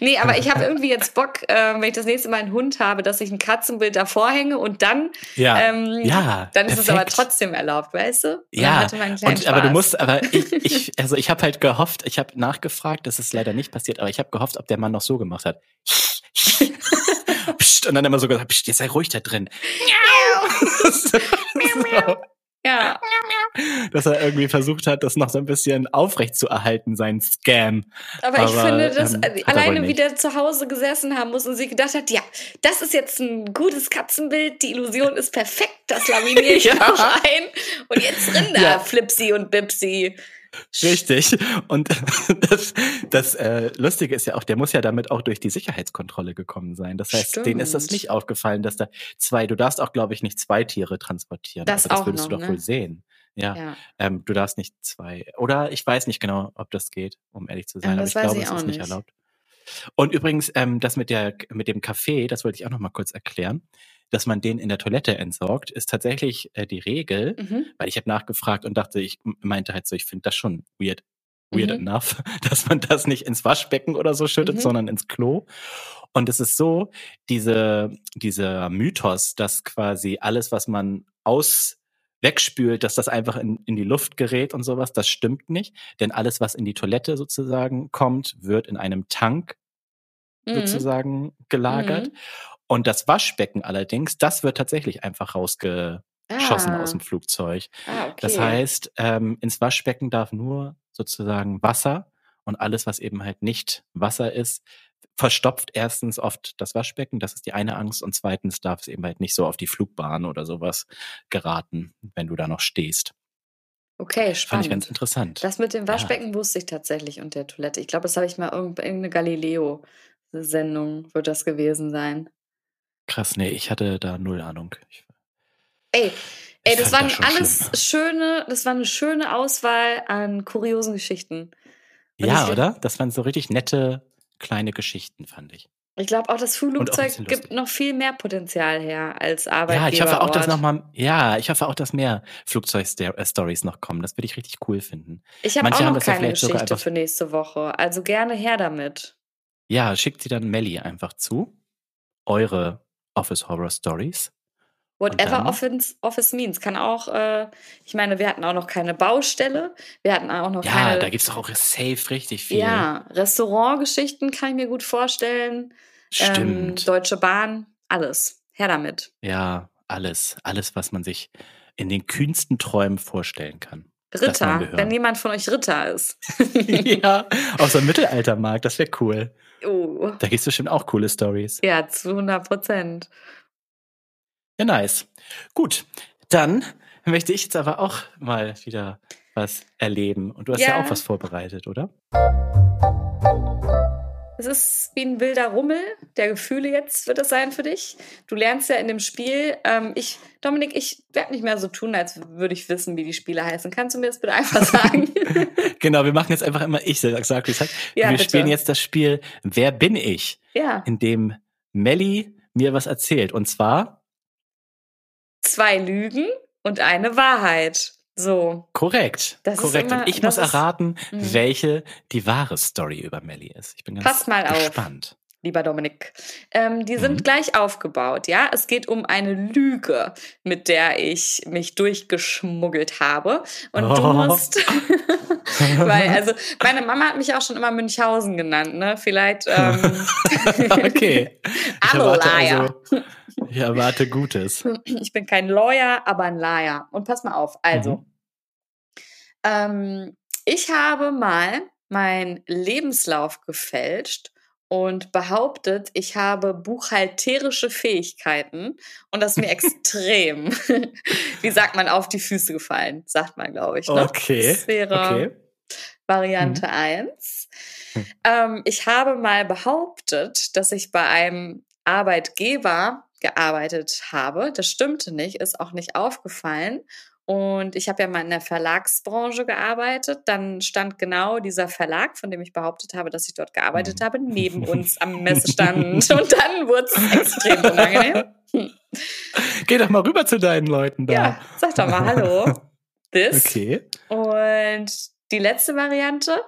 Nee, aber ich habe irgendwie jetzt Bock, äh, wenn ich das nächste Mal einen Hund habe, dass ich ein Katzenbild davor hänge und dann, ja, ähm, ja dann ist es aber trotzdem erlaubt, weißt du? Und ja, und, aber du musst, aber ich, ich also ich habe halt gehofft, ich habe nachgefragt, das ist leider nicht passiert, aber ich habe gehofft, ob der Mann noch so gemacht hat. Psst, und dann immer so gesagt, Psst, jetzt sei ruhig da drin. so. Ja. Dass er irgendwie versucht hat, das noch so ein bisschen aufrecht zu erhalten, sein Scam. Aber, Aber ich finde, dass ähm, alleine wie der zu Hause gesessen haben muss und sich gedacht hat, ja, das ist jetzt ein gutes Katzenbild, die Illusion ist perfekt, das laminiere ich ja. noch ein. Und jetzt Rinder, ja. Flipsy und Bipsy. Richtig. Und das, das äh, Lustige ist ja auch, der muss ja damit auch durch die Sicherheitskontrolle gekommen sein. Das heißt, Stimmt. denen ist das nicht aufgefallen, dass da zwei, du darfst auch, glaube ich, nicht zwei Tiere transportieren. Das, das würdest noch, du doch ne? wohl sehen. Ja, ja. Ähm, du darfst nicht zwei. Oder ich weiß nicht genau, ob das geht, um ehrlich zu sein. Ja, aber ich glaube, es ist nicht erlaubt. Und übrigens, ähm, das mit der mit dem Kaffee, das wollte ich auch noch mal kurz erklären dass man den in der Toilette entsorgt, ist tatsächlich äh, die Regel, mhm. weil ich habe nachgefragt und dachte, ich meinte halt so, ich finde das schon weird, weird mhm. enough, dass man das nicht ins Waschbecken oder so schüttet, mhm. sondern ins Klo. Und es ist so, diese, dieser Mythos, dass quasi alles, was man aus wegspült, dass das einfach in, in die Luft gerät und sowas, das stimmt nicht. Denn alles, was in die Toilette sozusagen kommt, wird in einem Tank mhm. sozusagen gelagert. Mhm. Und das Waschbecken allerdings, das wird tatsächlich einfach rausgeschossen ah. aus dem Flugzeug. Ah, okay. Das heißt, ähm, ins Waschbecken darf nur sozusagen Wasser und alles, was eben halt nicht Wasser ist, verstopft erstens oft das Waschbecken, das ist die eine Angst, und zweitens darf es eben halt nicht so auf die Flugbahn oder sowas geraten, wenn du da noch stehst. Okay, spannend. Fand ich ganz interessant. Das mit dem Waschbecken ja. wusste ich tatsächlich und der Toilette. Ich glaube, das habe ich mal irgendeine Galileo-Sendung, wird das gewesen sein. Krass, nee, ich hatte da null Ahnung. Ich, ey, ey, das waren das alles schlimm. schöne, das war eine schöne Auswahl an kuriosen Geschichten. Und ja, oder? Das waren so richtig nette kleine Geschichten, fand ich. Ich glaube auch, das Flugzeug gibt noch viel mehr Potenzial her als Arbeitgeber. Ja, ich hoffe auch, dass noch mal, ja, ich hoffe auch, dass mehr Flugzeugstories noch kommen. Das würde ich richtig cool finden. Ich hab auch noch keine ja Geschichte für nächste Woche. Also gerne her damit. Ja, schickt sie dann Melli einfach zu. Eure Office Horror Stories. Whatever Office, Office means. Kann auch, äh, ich meine, wir hatten auch noch keine Baustelle. Wir hatten auch noch ja, keine. Ja, da gibt es auch safe richtig viel. Ja, Restaurantgeschichten kann ich mir gut vorstellen. Stimmt. Ähm, Deutsche Bahn, alles. Her damit. Ja, alles. Alles, was man sich in den kühnsten Träumen vorstellen kann. Ritter, wenn jemand von euch Ritter ist. ja, aus dem Mittelaltermarkt, das wäre cool. Oh. Da gibt es bestimmt auch coole Stories. Ja, zu 100 Prozent. Ja, nice. Gut, dann möchte ich jetzt aber auch mal wieder was erleben. Und du hast ja, ja auch was vorbereitet, oder? Es ist wie ein wilder Rummel der Gefühle jetzt wird es sein für dich. Du lernst ja in dem Spiel. Ähm, ich, Dominik, ich werde nicht mehr so tun, als würde ich wissen, wie die Spiele heißen. Kannst du mir das bitte einfach sagen? genau, wir machen jetzt einfach immer ich sag, sag wie gesagt. Ja, wir bitte. spielen jetzt das Spiel Wer bin ich? Ja. In dem Melli mir was erzählt. Und zwar zwei Lügen und eine Wahrheit. So. Korrekt. Das korrekt. Immer, und ich muss erraten, ist, mhm. welche die wahre Story über Melly ist. Ich bin ganz Pass mal gespannt. Auf lieber Dominik. Ähm, die sind mhm. gleich aufgebaut, ja. Es geht um eine Lüge, mit der ich mich durchgeschmuggelt habe. Und oh. du musst, weil, also, meine Mama hat mich auch schon immer Münchhausen genannt, ne? Vielleicht, ähm, okay. I'm a liar. Also, ich erwarte Gutes. Ich bin kein Lawyer, aber ein Liar. Und pass mal auf. Also, mhm. ähm, ich habe mal meinen Lebenslauf gefälscht und behauptet, ich habe buchhalterische Fähigkeiten und das ist mir extrem, wie sagt man, auf die Füße gefallen, sagt man, glaube ich. Ne? Okay. Das wäre okay. Variante mhm. 1. Hm. Ähm, ich habe mal behauptet, dass ich bei einem Arbeitgeber gearbeitet habe. Das stimmte nicht, ist auch nicht aufgefallen. Und ich habe ja mal in der Verlagsbranche gearbeitet. Dann stand genau dieser Verlag, von dem ich behauptet habe, dass ich dort gearbeitet mhm. habe, neben uns am Messestand. Und dann wurde es extrem unangenehm. Geh doch mal rüber zu deinen Leuten da. Ja, sag doch mal Hallo. This. Okay. Und die letzte Variante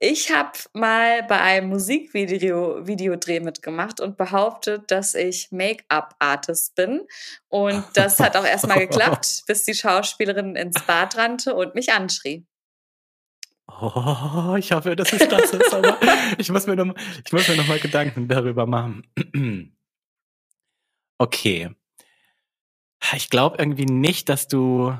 ich habe mal bei einem Musikvideo Videodreh mitgemacht und behauptet, dass ich Make-up-Artist bin. Und das hat auch erstmal geklappt, bis die Schauspielerin ins Bad rannte und mich anschrie. Oh, ich hoffe, dass es das ist, aber ich muss mir noch, ich muss mir noch mal Gedanken darüber machen. Okay. Ich glaube irgendwie nicht, dass du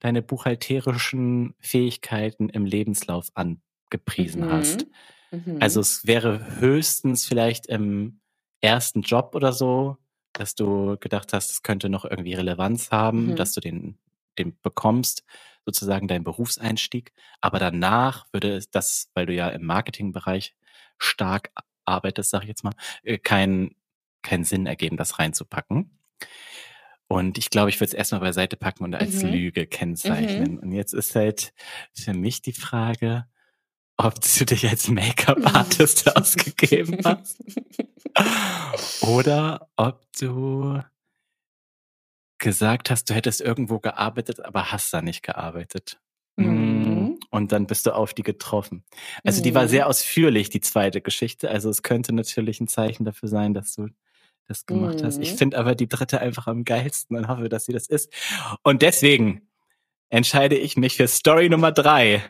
deine buchhalterischen Fähigkeiten im Lebenslauf angepriesen mhm. hast. Mhm. Also es wäre höchstens vielleicht im ersten Job oder so, dass du gedacht hast, es könnte noch irgendwie Relevanz haben, mhm. dass du den, den bekommst, sozusagen dein Berufseinstieg. Aber danach würde das, weil du ja im Marketingbereich stark arbeitest, sage ich jetzt mal, äh, keinen keinen Sinn ergeben, das reinzupacken. Und ich glaube, ich würde es erstmal beiseite packen und als mhm. Lüge kennzeichnen. Mhm. Und jetzt ist halt für mich die Frage, ob du dich als Make-up-Artist ausgegeben hast. Oder ob du gesagt hast, du hättest irgendwo gearbeitet, aber hast da nicht gearbeitet. Mhm. Hm. Und dann bist du auf die getroffen. Also die war sehr mhm. ausführlich, die zweite Geschichte. Also es könnte natürlich ein Zeichen dafür sein, dass du das gemacht hast. Ich mhm. finde aber die dritte einfach am geilsten und hoffe, dass sie das ist. Und deswegen entscheide ich mich für Story Nummer drei.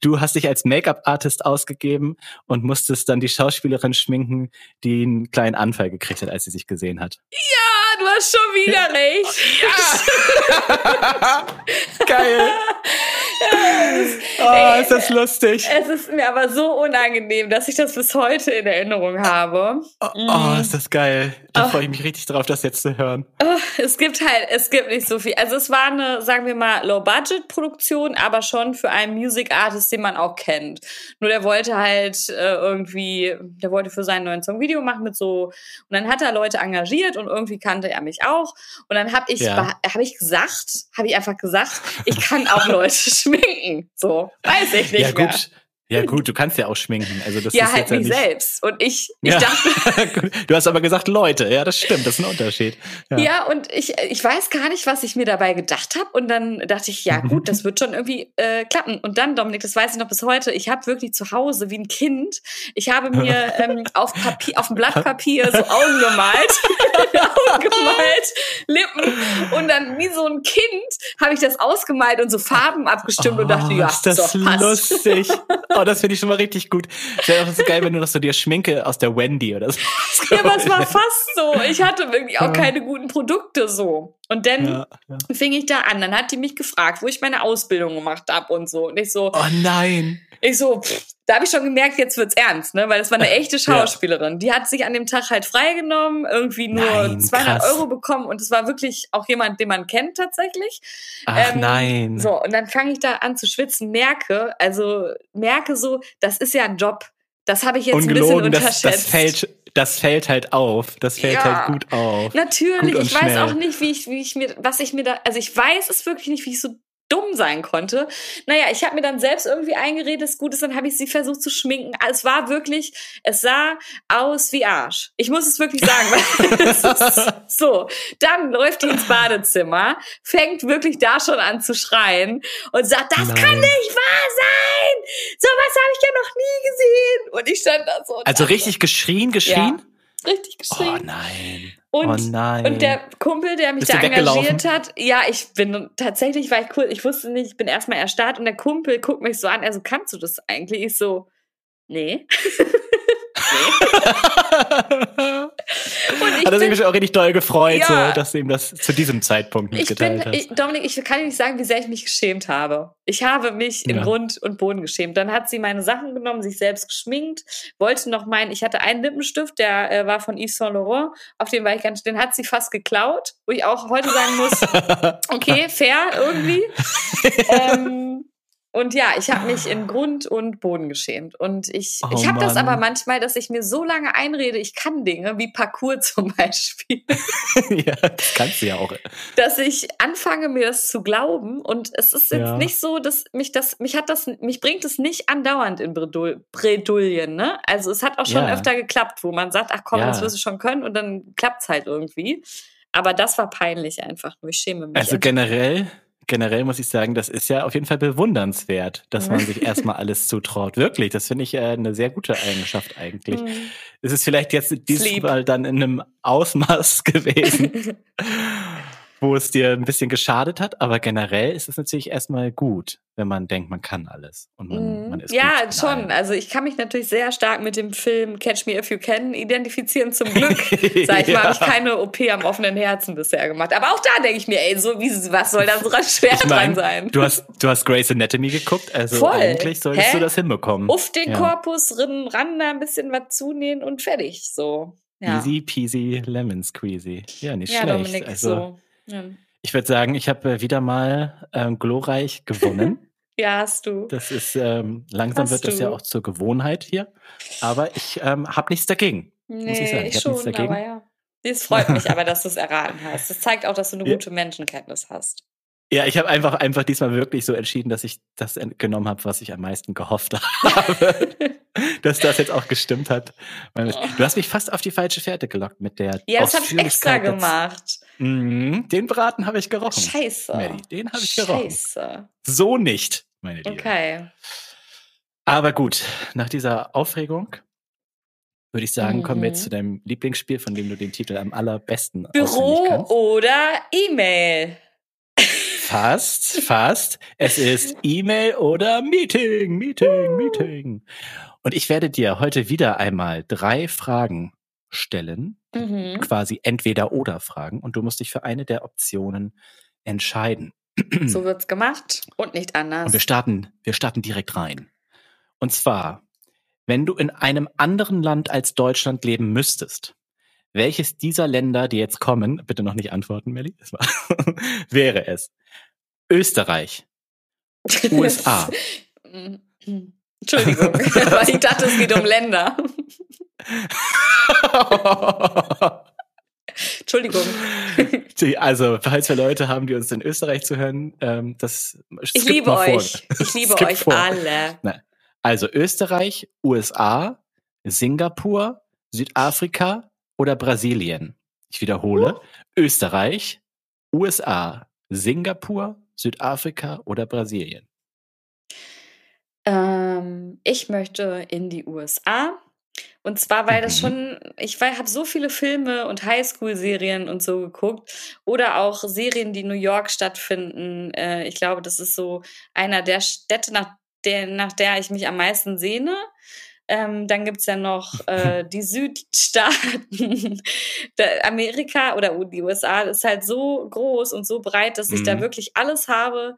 Du hast dich als Make-up-Artist ausgegeben und musstest dann die Schauspielerin schminken, die einen kleinen Anfall gekriegt hat, als sie sich gesehen hat. Ja, du hast schon wieder recht. Ja. Geil. oh, ist das lustig. Es ist mir aber so unangenehm, dass ich das bis heute in Erinnerung habe. Oh, oh ist das geil. Da oh. freue ich mich richtig drauf, das jetzt zu hören. Oh, es gibt halt, es gibt nicht so viel. Also es war eine, sagen wir mal, Low-Budget-Produktion, aber schon für einen Music-Artist, den man auch kennt. Nur der wollte halt äh, irgendwie, der wollte für seinen neuen Song Video machen mit so, und dann hat er Leute engagiert und irgendwie kannte er mich auch. Und dann habe ich, ja. habe ich gesagt, habe ich einfach gesagt, ich kann auch Leute schminken. So, weiß ich nicht ja, mehr. Gut. Ja gut, du kannst ja auch schminken. Also das ja, ist halt mich ja nicht selbst. Und ich, ich ja. dachte. du hast aber gesagt Leute. Ja, das stimmt. Das ist ein Unterschied. Ja, ja und ich, ich weiß gar nicht, was ich mir dabei gedacht habe. Und dann dachte ich, ja gut, das wird schon irgendwie äh, klappen. Und dann, Dominik, das weiß ich noch bis heute. Ich habe wirklich zu Hause wie ein Kind. Ich habe mir ähm, auf Papier, auf dem Blatt Papier so Augen gemalt, Augen gemalt, Lippen. Und dann wie so ein Kind habe ich das ausgemalt und so Farben abgestimmt oh, und dachte, ja, ist das so, passt. lustig. Oh, das finde ich schon mal richtig gut. Wäre auch so geil, wenn du noch so dir Schminke aus der Wendy oder so. Ja, aber es war fast so. Ich hatte wirklich auch keine guten Produkte so. Und dann ja, ja. fing ich da an. Dann hat die mich gefragt, wo ich meine Ausbildung gemacht habe und so. Und ich so, oh nein. Ich so, pff, da habe ich schon gemerkt, jetzt wird's ernst, ne? Weil es war eine echte Schauspielerin. Ja. Die hat sich an dem Tag halt freigenommen, irgendwie nur nein, 200 krass. Euro bekommen und es war wirklich auch jemand, den man kennt tatsächlich. Ach ähm, nein. So und dann fange ich da an zu schwitzen, merke, also merke so, das ist ja ein Job. Das habe ich jetzt Ungelogen, ein bisschen unterschätzt. Das, das fällt das fällt halt auf. Das fällt ja, halt gut auf. Natürlich. Gut ich weiß auch nicht, wie ich, wie ich mir, was ich mir da, also ich weiß es wirklich nicht, wie ich so dumm sein konnte. Naja, ich habe mir dann selbst irgendwie eingeredet, es gut ist, dann habe ich sie versucht zu schminken. Es war wirklich, es sah aus wie Arsch. Ich muss es wirklich sagen. Weil so, dann läuft die ins Badezimmer, fängt wirklich da schon an zu schreien und sagt, das Nein. kann nicht wahr sein! So was habe ich ja noch nie gesehen. Und ich stand da so. Also richtig geschrien, geschrien? Ja richtig geschrien. Oh nein. Und, oh nein. und der Kumpel, der mich Bist da engagiert hat, ja, ich bin tatsächlich, war ich cool, ich wusste nicht, ich bin erstmal erstarrt und der Kumpel guckt mich so an, also kannst du das eigentlich? Ich so, nee. Hat er sich auch richtig doll gefreut, ja, so, dass du ihm das zu diesem Zeitpunkt mitgeteilt bin, hast. Ich, Dominik, ich kann nicht sagen, wie sehr ich mich geschämt habe. Ich habe mich in Grund und Boden geschämt. Dann hat sie meine Sachen genommen, sich selbst geschminkt, wollte noch meinen, ich hatte einen Lippenstift, der äh, war von Yves Saint Laurent, auf den war ich ganz, den hat sie fast geklaut, wo ich auch heute sagen muss, okay, fair irgendwie. ähm, und ja, ich habe mich in Grund und Boden geschämt. Und ich, oh, ich habe das aber manchmal, dass ich mir so lange einrede, ich kann Dinge wie Parcours zum Beispiel. ja, das kannst du ja auch. Dass ich anfange, mir das zu glauben. Und es ist jetzt ja. nicht so, dass mich das, mich hat das, mich bringt es nicht andauernd in Bredouillen, ne? Also es hat auch schon ja. öfter geklappt, wo man sagt, ach komm, ja. das wirst du schon können und dann klappt's halt irgendwie. Aber das war peinlich einfach nur. Ich schäme mich. Also generell generell muss ich sagen, das ist ja auf jeden Fall bewundernswert, dass man sich erstmal alles zutraut. Wirklich, das finde ich äh, eine sehr gute Eigenschaft eigentlich. Mhm. Es ist vielleicht jetzt diesmal dann in einem Ausmaß gewesen. wo es dir ein bisschen geschadet hat, aber generell ist es natürlich erstmal gut, wenn man denkt, man kann alles und man, Mhm. man ist Ja, schon. allem. Also ich kann mich natürlich sehr stark mit dem Film Catch Me If You Can identifizieren. Zum Glück, sag ich mal, Ja. habe ich keine OP am offenen Herzen bisher gemacht. Aber auch da denke ich mir, ey, so wie was soll da so schwer Ich mein, dran sein? du hast du hast Grey's Anatomy geguckt, also Voll. eigentlich solltest Hä? du das hinbekommen. Auf den Ja. Korpus rin, ran, da ein bisschen was zunähen und fertig. So. Ja, Easy peasy lemon squeezy. Ja, nicht ja schlecht. Dominik, also so. Ja. ich würde sagen, ich habe äh, wieder mal ähm, glorreich gewonnen. ja, hast du. Das ist ähm, langsam Hast wird das ja du. auch zur Gewohnheit hier. Aber ich ähm, habe nichts dagegen. muss ich sagen. Nee, Ich hab schon, aber ja. Es freut mich aber, dass du es erraten hast. Das zeigt auch, dass du eine gute Menschenkenntnis hast. Ja, ich habe einfach einfach diesmal wirklich so entschieden, dass ich das en- genommen habe, was ich am meisten gehofft habe, dass das jetzt auch gestimmt hat. Weil- Du hast mich fast auf die falsche Fährte gelockt mit der Ja, das habe ich extra gemacht. Mhm, den Braten habe ich gerochen. Scheiße. Maddie, den habe ich gerochen. Scheiße. So nicht, meine Liebe. Okay. Aber gut, nach dieser Aufregung würde ich sagen, kommen wir jetzt Mhm. zu deinem Lieblingsspiel, von dem du den Titel am allerbesten auswendig Büro kannst. oder E-Mail? Fast, fast. Es ist E-Mail oder Meeting, Meeting, Meeting. Und ich werde dir heute wieder einmal drei Fragen stellen, Mhm. quasi entweder oder Fragen, und du musst dich für eine der Optionen entscheiden. So wird's gemacht und nicht anders. Und wir starten, wir starten direkt rein. Und zwar, wenn du in einem anderen Land als Deutschland leben müsstest, welches dieser Länder, die jetzt kommen, bitte noch nicht antworten, Melli, das war, wäre es? Österreich, USA. Entschuldigung, weil ich dachte, es geht um Länder. Entschuldigung. Die- Also, falls wir Leute haben, die uns in Österreich zuhören, ähm, das Ich liebe mal vor. euch. Ich liebe euch vor. alle. Also Österreich, USA, Singapur, Südafrika oder Brasilien. Ich wiederhole. Österreich, USA, Singapur, Südafrika oder Brasilien. Ähm, ich möchte in die USA. Und zwar, weil das Mhm. schon, ich habe so viele Filme und Highschool-Serien und so geguckt. Oder auch Serien, die in New York stattfinden. Äh, ich glaube, das ist so einer der Städte, nach der, nach der ich mich am meisten sehne. Ähm, dann gibt's ja noch äh, die Südstaaten. Amerika oder die USA ist halt so groß und so breit, dass ich da Mhm. wirklich alles habe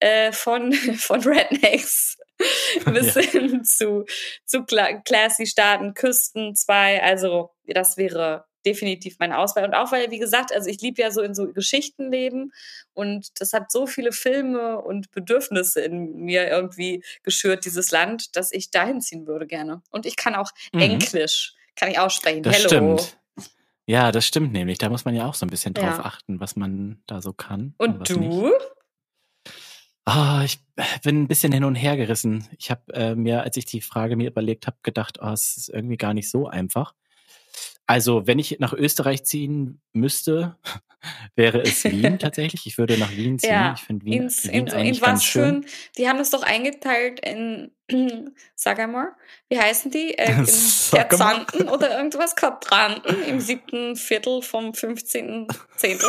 äh, von, von Rednecks bis Ja. hin zu, zu Cla classy Staaten, Küsten, zwei. Also das wäre definitiv meine Auswahl. Und auch weil, wie gesagt, also ich liebe ja so in so Geschichten leben und das hat so viele Filme und Bedürfnisse in mir irgendwie geschürt, dieses Land, dass ich dahin ziehen würde gerne. Und ich kann auch Mhm. Englisch, kann ich aussprechen. Das Hello. stimmt. Ja, das stimmt nämlich. Da muss man ja auch so ein bisschen drauf Ja. achten, was man da so kann. Und was nicht. Ah, ich bin ein bisschen hin und her gerissen. Ich habe äh, mir, als ich die Frage mir überlegt habe, gedacht, oh, es ist irgendwie gar nicht so einfach. Also, wenn ich nach Österreich ziehen müsste, wäre es Wien tatsächlich. Ich würde nach Wien ziehen. Ja, ich finde Wien, ins, Wien in, so, in eigentlich ganz für schön. ein, die haben das doch eingeteilt in, sag einmal, wie heißen die? Äh. Quadranten oder irgendwas? Quadranten im siebten Viertel vom 15. Zehntel.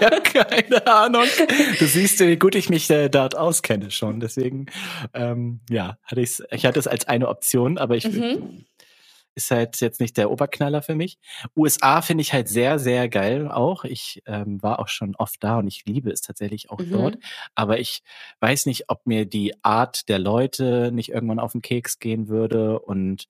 ja, keine Ahnung. Du siehst, wie gut ich mich äh, dort auskenne schon. Deswegen, ähm, ja, hatte ich's, ich hatte es als eine Option, aber ich Mhm. Ist halt jetzt nicht der Oberknaller für mich. USA finde ich halt sehr, sehr geil auch. Ich ähm, war auch schon oft da und ich liebe es tatsächlich auch Mhm. dort. Aber ich weiß nicht, ob mir die Art der Leute nicht irgendwann auf den Keks gehen würde und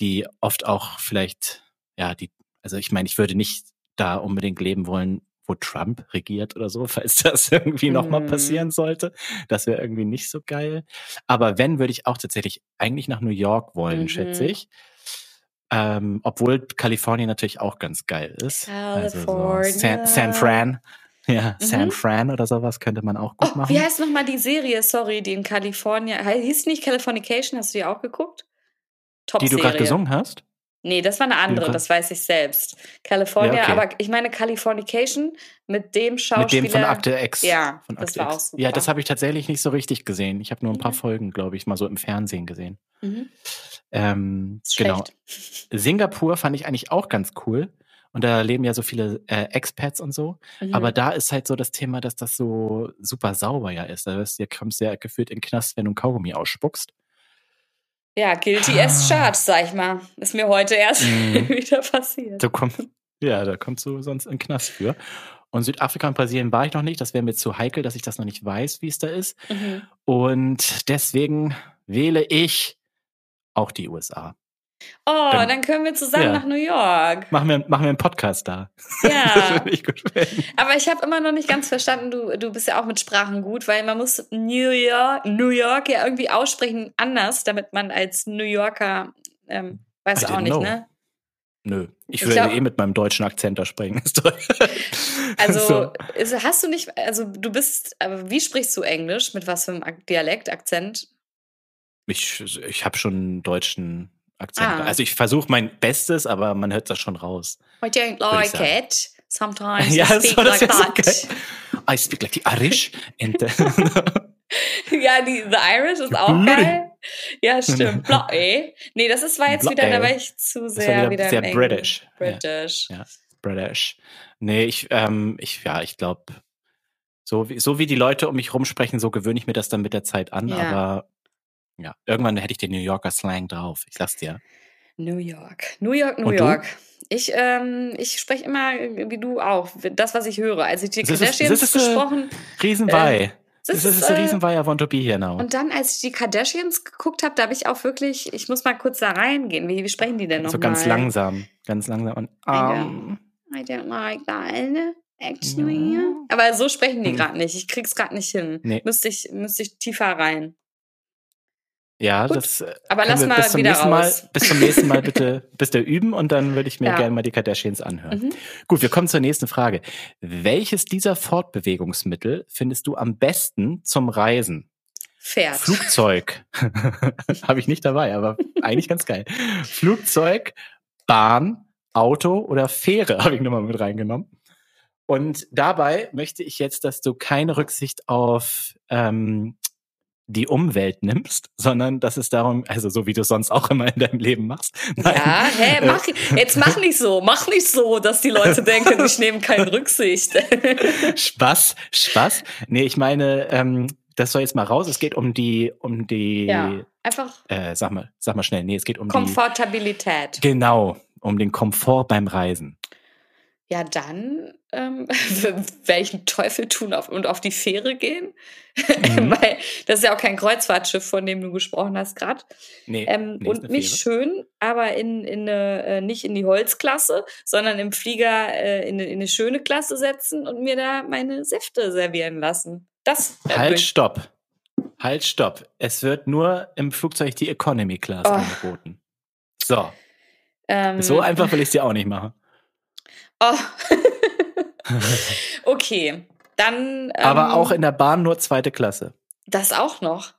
die oft auch vielleicht, ja, die, also ich meine, ich würde nicht da unbedingt leben wollen, wo Trump regiert oder so, falls das irgendwie nochmal Mhm. passieren sollte. Das wäre irgendwie nicht so geil. Aber wenn, würde ich auch tatsächlich eigentlich nach New York wollen, Mhm. schätze ich. Ähm, obwohl Kalifornien natürlich auch ganz geil ist. Also so California. San, San Fran. Ja, San Mhm. Fran oder sowas könnte man auch gut Oh, machen. wie heißt nochmal die Serie, sorry, die in Kalifornien, hieß nicht Californication, hast du die auch geguckt? Top die du gerade gesungen hast? Nee, das war eine andere, das weiß ich selbst. California, Ja, okay. aber ich meine Californication mit dem Schauspieler. Mit dem von Akte X. Ja, von das Akte war X. auch super. Ja, das habe ich tatsächlich nicht so richtig gesehen. Ich habe nur ein paar Mhm. Folgen, glaube ich, mal so im Fernsehen gesehen. Mhm. Ähm, genau. Singapur fand ich eigentlich auch ganz cool. Und da leben ja so viele äh, Expats und so. Mhm. Aber da ist halt so das Thema, dass das so super sauber ja ist. Da wirst du, kommst ja gefühlt in den Knast, wenn du einen Kaugummi ausspuckst. Ja, guilty as ah. charged, sag ich mal. Ist mir heute erst mhm. wieder passiert. Du kommst, ja, da kommst du sonst in den Knast für. Und Südafrika und Brasilien war ich noch nicht. Das wäre mir zu heikel, dass ich das noch nicht weiß, wie es da ist. Mhm. Und deswegen wähle ich auch die USA. Oh, dann, dann können wir zusammen ja. nach New York. Machen wir, machen wir einen Podcast da. Ja. ich Aber ich habe immer noch nicht ganz verstanden, du, du bist ja auch mit Sprachen gut, weil man muss New York, New York ja irgendwie aussprechen anders, damit man als New Yorker, ähm, weiß auch nicht, know. ne? Nö, ich, ich würde eh mit meinem deutschen Akzent da sprechen. also so. hast du nicht, also du bist, aber wie sprichst du Englisch? Mit was für einem Dialekt, Akzent? Ich, ich habe schon einen deutschen Akzent. Ah. Also ich versuche mein Bestes, aber man hört das schon raus. I don't like it. Sometimes ja, I speak so, like that. Okay. I speak like the Irish. And, ja, die The Irish ist auch geil. Ja, stimmt. Bloody. Nee, das ist, war jetzt wieder, da war ich zu sehr wieder, wieder sehr British. British. Ja, ja, British. Nee, ich, ähm, ich, ja, ich glaube, so wie, so wie die Leute um mich rumsprechen, so gewöhne ich mir das dann mit der Zeit an, ja. aber ja, irgendwann hätte ich den New Yorker Slang drauf. Ich sag's dir. New York. New York, New Und York. Du? Ich, ähm, ich spreche immer wie du auch. Das, was ich höre. Als ich die Kardashians das ist, das ist gesprochen. Riesenbei. Äh, das, das ist, the reason why I want to be here now. Und dann, als ich die Kardashians geguckt habe, da habe ich auch wirklich, ich muss mal kurz da reingehen. Wie, wie sprechen die denn nochmal? So ganz mal? langsam, ganz langsam. Und, um, I, don't, I don't like that, actually. Ja. Aber so sprechen die hm. gerade nicht. Ich krieg's gerade nicht hin. Nee. Müsste ich, müsste ich tiefer rein. Ja, Gut. das. Aber lass mal bis wieder raus. Mal, bis zum nächsten Mal bitte, bitte üben und dann würde ich mir ja. gerne mal die Kardashians anhören. Mhm. Gut, wir kommen zur nächsten Frage. Welches dieser Fortbewegungsmittel findest du am besten zum Reisen? Pferd. Flugzeug. Habe ich nicht dabei, aber eigentlich ganz geil. Flugzeug, Bahn, Auto oder Fähre habe ich nochmal mit reingenommen. Und dabei möchte ich jetzt, dass du keine Rücksicht auf ähm, die Umwelt nimmst, sondern dass es darum, also so wie du sonst auch immer in deinem Leben machst. Nein. Ja, hä, äh, mach, jetzt mach nicht so, mach nicht so, dass die Leute denken, ich nehme keine Rücksicht. Spaß, Spaß. Nee, ich meine, ähm, das soll jetzt mal raus. Es geht um die, um die, ja, einfach. Äh, sag mal, sag mal schnell. Nee, es geht um Komfortabilität. Die, genau, um den Komfort beim Reisen. Ja, dann ähm, werde ich einen Teufel tun auf, und auf die Fähre gehen. Mhm. Weil das ist ja auch kein Kreuzfahrtschiff, von dem du gesprochen hast gerade. Nee, ähm, nee, und mich schön, aber in, in eine, äh, nicht in die Holzklasse, sondern im Flieger äh, in, eine, in eine schöne Klasse setzen und mir da meine Säfte servieren lassen. Das äh, halt, stopp. Halt, stopp. Es wird nur im Flugzeug die Economy Class oh. angeboten. So. Ähm, so einfach will ich es dir auch nicht machen. Oh. okay, dann. Ähm, Aber auch in der Bahn nur zweite Klasse. Das auch noch.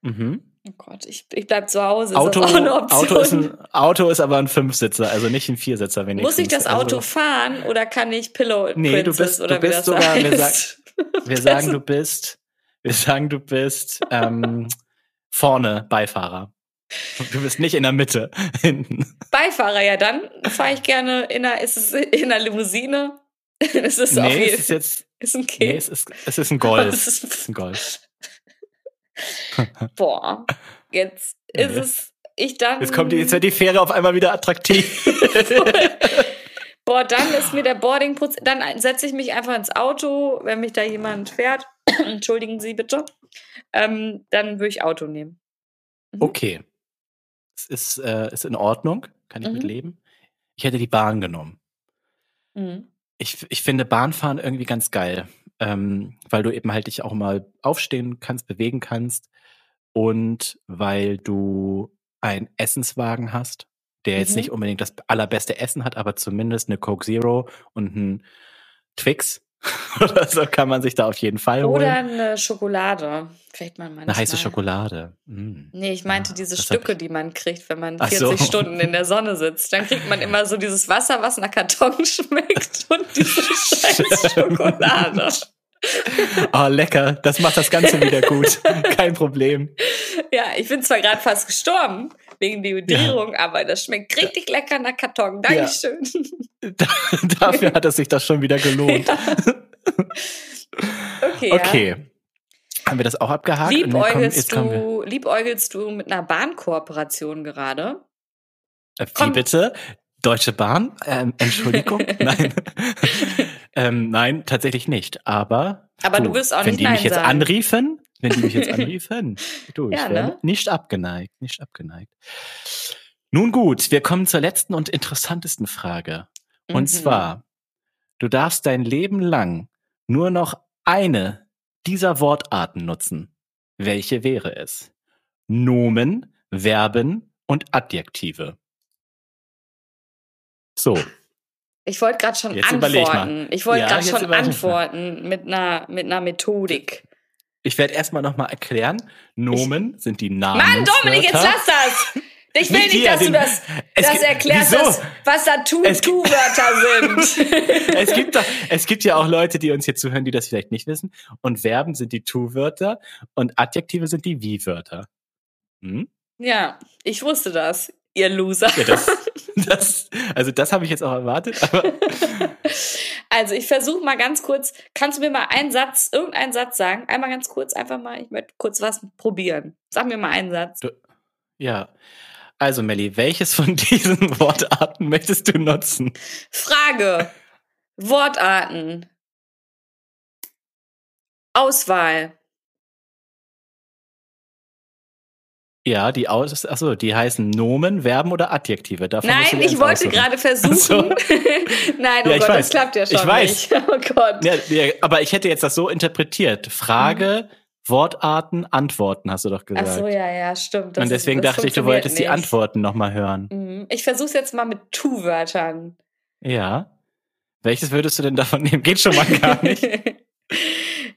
Mhm. Oh Gott, ich, ich bleib zu Hause. Auto, ist Auto, ist ein, Auto ist aber ein Fünfsitzer, also nicht ein Viersitzer wenigstens. Muss ich das Auto also, fahren oder kann ich Pillow Nee, Princess du bist, oder du bist sogar, wir, sag, wir sagen, du bist, wir sagen, du bist ähm, vorne Beifahrer. Du bist nicht in der Mitte, hinten. Beifahrer, ja, dann fahre ich gerne in einer, ist es in einer Limousine? es ist nee, es ist jetzt, ist ein. Nee, es ist, es ist ein Golf. es ist ein Golf. Boah, jetzt ist nee. es, ich dann. Jetzt kommt die, jetzt wird die Fähre auf einmal wieder attraktiv. Boah, dann ist mir der Boardingprozess, dann setze ich mich einfach ins Auto, wenn mich da jemand fährt. Entschuldigen Sie bitte. Ähm, dann würde ich Auto nehmen. Mhm. Okay. Es ist, äh, ist in Ordnung, kann ich mhm. mit leben. Ich hätte die Bahn genommen. Mhm. Ich, ich finde Bahnfahren irgendwie ganz geil, ähm, weil du eben halt dich auch mal aufstehen kannst, bewegen kannst und weil du einen Essenswagen hast, der jetzt mhm. nicht unbedingt das allerbeste Essen hat, aber zumindest eine Coke Zero und ein Twix Oder so kann man sich da auf jeden Fall holen. Oder eine Schokolade. Vielleicht mal Eine heiße Schokolade. Mm. Nee, ich meinte ja, diese Stücke, die man kriegt, wenn man 40 so. Stunden in der Sonne sitzt. Dann kriegt man immer so dieses Wasser, was nach Karton schmeckt und diese scheiß Schokolade. Oh, lecker. Das macht das Ganze wieder gut. Kein Problem. Ja, ich bin zwar gerade fast gestorben wegen Deodierung, ja. aber das schmeckt richtig lecker nach Karton. Dankeschön. Ja. Dafür hat es sich das schon wieder gelohnt. Ja. Okay. Okay. Haben wir das auch abgehakt? Liebäugelst, kommen, du, liebäugelst du mit einer Bahnkooperation gerade? Äh, wie Komm. bitte? Deutsche Bahn? Ähm, Entschuldigung? nein. ähm, nein, tatsächlich nicht. Aber, Aber du, du wirst auch wenn nicht die Nein mich jetzt sagen. anriefen, wenn die mich jetzt anriefen, du, ich Ja, wäre ne? nicht abgeneigt, nicht abgeneigt. Nun gut, wir kommen zur letzten und interessantesten Frage. Und Mhm. zwar, du darfst dein Leben lang nur noch eine dieser Wortarten nutzen. Welche wäre es? Nomen, Verben und Adjektive. So, Ich wollte gerade schon Jetzt antworten. Ich wollte Ja, gerade schon mal. antworten mit einer, mit einer Methodik. ich werde erstmal nochmal erklären. Nomen sind die Namen. Mann, Dominik, jetzt lass das! Ich will Nicht dass du das, Es das erklärst, wieso? das, was da Tu-Wörter sind. es gibt doch, es gibt ja auch Leute, die uns hier zuhören, die das vielleicht nicht wissen. Und Verben sind die Tu-Wörter und Adjektive sind die Wie-Wörter. Hm? ja, ich wusste das, ihr Loser. Ja, das, das, also das habe ich jetzt auch erwartet, aber Also ich versuche mal ganz kurz, kannst du mir mal einen Satz, irgendeinen Satz sagen? Einmal ganz kurz, einfach mal, ich möchte kurz was probieren. Sag mir mal einen Satz. Du- ja. Also Melli, welches von diesen Wortarten möchtest du nutzen? Frage. Wortarten. Auswahl. Ja, die aus, achso, die heißen Nomen, Verben oder Adjektive. Davon Nein, ich wollte gerade versuchen. So. Nein, oh Ja, Gott, weiß. das klappt ja schon Ich weiß. nicht. Oh Gott. Ja, ja, aber ich hätte jetzt das so interpretiert. Frage, Wortarten, Antworten, hast du doch gesagt. Ach so, ja, ja, stimmt. Und deswegen ist, dachte ich, du wolltest die nicht. Antworten nochmal hören. Mhm. Ich versuche es jetzt mal mit Tu-Wörtern. Ja. Welches würdest du denn davon nehmen? Geht schon mal gar nicht.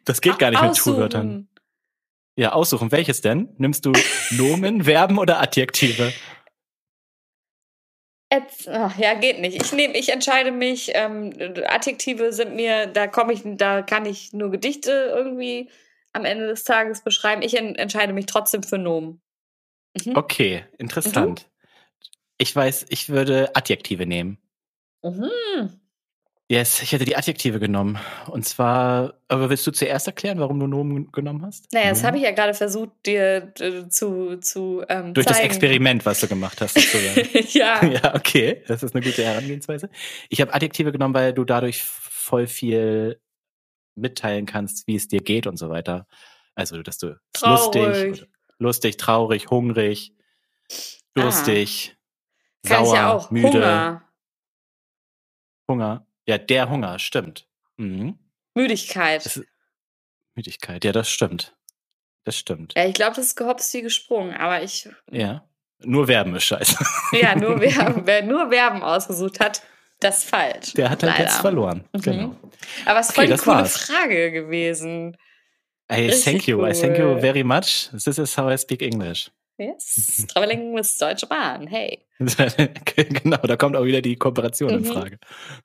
Das geht gar nicht mit. Tu-Wörtern. Ja, aussuchen. Welches denn? Nimmst du Nomen, Verben oder Adjektive? Jetzt, ach, ja, geht nicht. Ich nehme, ich entscheide mich. Ähm, Adjektive sind mir, da komme ich, da kann ich nur Gedichte irgendwie am Ende des Tages beschreiben. Ich en entscheide mich trotzdem für Nomen. Mhm. Okay, interessant. Ich weiß, ich würde Adjektive nehmen. Mhm. Yes, ich hätte die Adjektive genommen. Und zwar, aber willst du zuerst erklären, warum du Nomen genommen hast? Naja, das habe ich ja gerade versucht, dir zu, zu ähm, Durch das zeigen. Experiment, was du gemacht hast. sozusagen. ja. ja, okay. Das ist eine gute Herangehensweise. Ich habe Adjektive genommen, weil du dadurch voll viel mitteilen kannst, wie es dir geht und so weiter. Also, dass du Traurig. lustig, lustig, traurig, hungrig, durstig, Kann sauer, ja auch. müde, Hunger, Hunger. Ja, der Hunger, stimmt. Mhm. Müdigkeit. Ist- Müdigkeit, ja, das stimmt. Das stimmt. ja, ich glaube, das ist gehopst wie gesprungen, aber ich, Ja. Nur Verben ist scheiße. ja, nur wer, wer nur Verben ausgesucht hat, das ist falsch. Der hat halt Leider. jetzt verloren. Mhm. Genau. Aber es ist Okay, voll das coole war's. Frage gewesen. Hey, Richtig thank you. I thank you cool. very much. This is how I speak English. Yes. Traveling with Deutsche Bahn. Hey. genau, da kommt auch wieder die Kooperation in Mhm. Frage.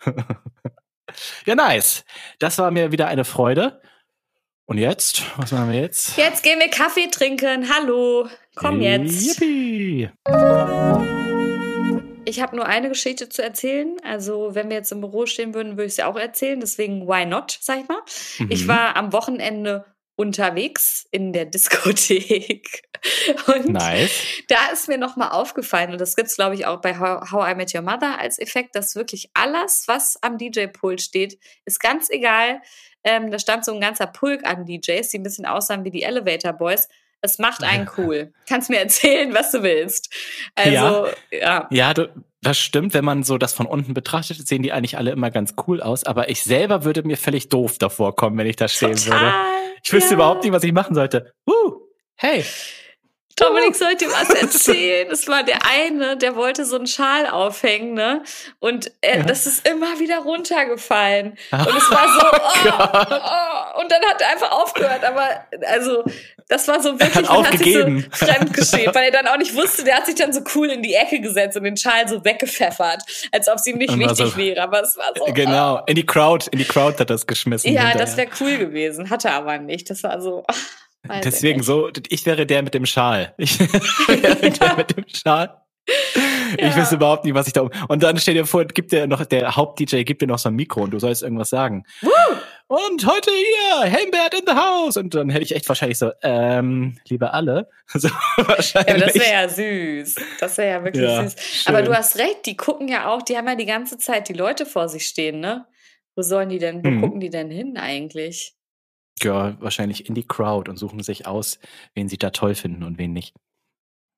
ja, nice. Das war mir wieder eine Freude. Und jetzt, was machen wir jetzt? Jetzt gehen wir Kaffee trinken. Hallo. Komm jetzt. Yippie. Ich habe nur eine Geschichte zu erzählen. Also, wenn wir jetzt im Büro stehen würden, würde ich sie auch erzählen. Deswegen, why not, sag ich mal. Ich Mhm. war am Wochenende unterwegs in der Diskothek. Und Nice. da ist mir nochmal aufgefallen, und das gibt's glaube ich, auch bei How, How I Met Your Mother als Effekt, dass wirklich alles, was am DJ-Pult steht, ist ganz egal. Ähm, da stand so ein ganzer Pulk an DJs, die ein bisschen aussahen wie die Elevator Boys. Es macht einen cool. Kannst mir erzählen, was du willst. Also, ja. Ja, du, das stimmt. Wenn man so das von unten betrachtet, sehen die eigentlich alle immer ganz cool aus. Aber ich selber würde mir völlig doof davor kommen, wenn ich da stehen würde. Total. Ich wüsste ja. überhaupt nicht, was ich machen sollte. Uh, hey. Dominik sollte was erzählen. Es war der eine, der wollte so einen Schal aufhängen, ne? Und äh, Ja. das ist immer wieder runtergefallen. Und es war so, oh, oh, und dann hat er einfach aufgehört. Aber also, das war so wirklich, hat man aufgegeben. hat sich so fremdgeschämt, weil er dann auch nicht wusste, der hat sich dann so cool in die Ecke gesetzt und den Schal so weggepfeffert, als ob es ihm nicht wichtig so- wäre. Aber es war so. Genau, in die Crowd, in die Crowd hat das geschmissen. Oh. Ja, hinterher. das wäre cool gewesen. Hatte aber nicht. Das war so. Weiß Deswegen so, ich wäre der mit dem Schal. Ich wäre der mit dem Schal. Ja. Ich wüsste überhaupt nicht, was ich da. Und dann steht dir vor, gibt dir noch der Haupt-DJ gibt dir noch so ein Mikro und du sollst irgendwas sagen. Woo! Und heute hier Helmbert in the house und dann hätte ich echt wahrscheinlich so, ähm, liebe alle. So, wahrscheinlich. Ja, das wäre ja süß. Das wäre ja wirklich ja, süß. Schön. Aber du hast recht, die gucken ja auch, die haben ja die ganze Zeit die Leute vor sich stehen, ne? Wo sollen die denn, wo hm. gucken die denn hin eigentlich? Ja, wahrscheinlich in die Crowd und suchen sich aus, wen sie da toll finden und wen nicht.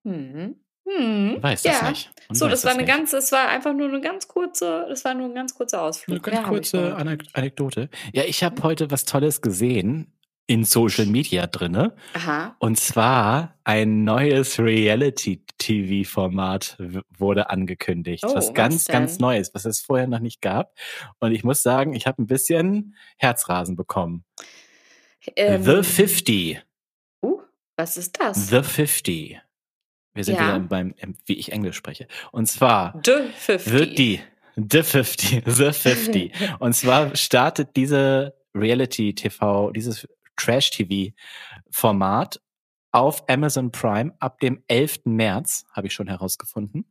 Hm. Hm, weiß das ja. nicht. Man so, das war eine nicht. ganz, es war einfach nur eine ganz kurze, das war nur ein ganz kurzer Ausflug. Eine ganz kurze Anekdote. Ja, ich habe heute was Tolles gesehen in Social Media drinne. Aha. Und zwar ein neues Reality-TV-Format wurde angekündigt. Oh, was ganz, was ganz Neues, was es vorher noch nicht gab. Und ich muss sagen, ich habe ein bisschen Herzrasen bekommen. Ähm, The 50. Uh, was ist das? The 50. Wir sind ja. wieder beim, wie ich Englisch spreche. Und zwar The 50. wird die The 50, The 50. Und zwar startet diese Reality TV, dieses Trash TV Format auf Amazon Prime ab dem 11. März, habe ich schon herausgefunden.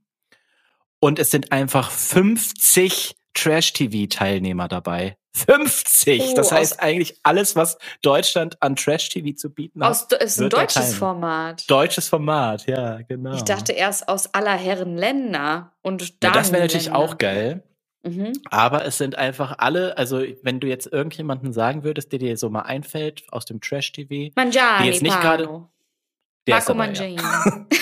Und es sind einfach 50 Trash-TV-Teilnehmer dabei. 50! Oh, das heißt eigentlich alles, was Deutschland an Trash-TV zu bieten aus, hat. Ist ein deutsches Format. Deutsches Format, ja, genau. Ich dachte erst aus aller Herren Länder und ja, Das wäre natürlich auch geil. Mhm. Aber es sind einfach alle, also wenn du jetzt irgendjemanden sagen würdest, der dir so mal einfällt aus dem Trash-TV, Mangiani, jetzt nicht gerade. Marco Mangiani. Ja.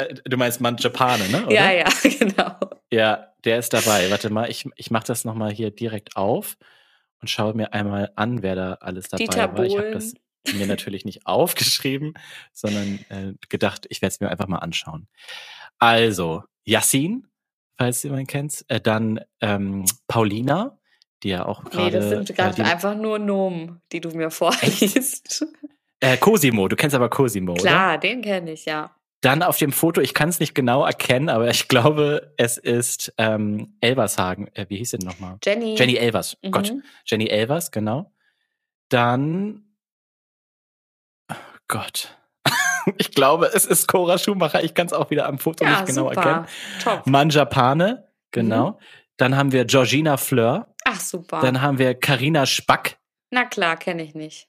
Äh, du meinst Mangiapane, ne? Oder? Ja, ja, genau. Ja, der ist dabei. Warte mal, ich, ich mache das nochmal hier direkt auf und schaue mir einmal an, wer da alles dabei Dieter war. Ich habe das mir natürlich nicht aufgeschrieben, sondern äh, gedacht, ich werde es mir einfach mal anschauen. Also, Yassin, falls du jemanden kennst, äh, dann ähm, Paulina, die ja auch gerade. Nee, das sind gerade äh, einfach nur Nomen, die du mir vorliest. Äh, Cosimo, du kennst aber Cosimo, Klar, oder? den kenne ich, ja. Dann auf dem Foto, ich kann es nicht genau erkennen, aber ich glaube, es ist ähm, Elvershagen. Äh, wie hieß sie denn nochmal? Jenny. Jenny Elvers. Mhm. Gott. Jenny Elvers, genau. Dann. Oh Gott. ich glaube, es ist Cora Schumacher. Ich kann es auch wieder am Foto ja, nicht genau super. erkennen. Top. Manjapane, genau. Mhm. Dann haben wir Georgina Fleur. Ach, super. Dann haben wir Karina Spack. Na klar, kenne ich nicht.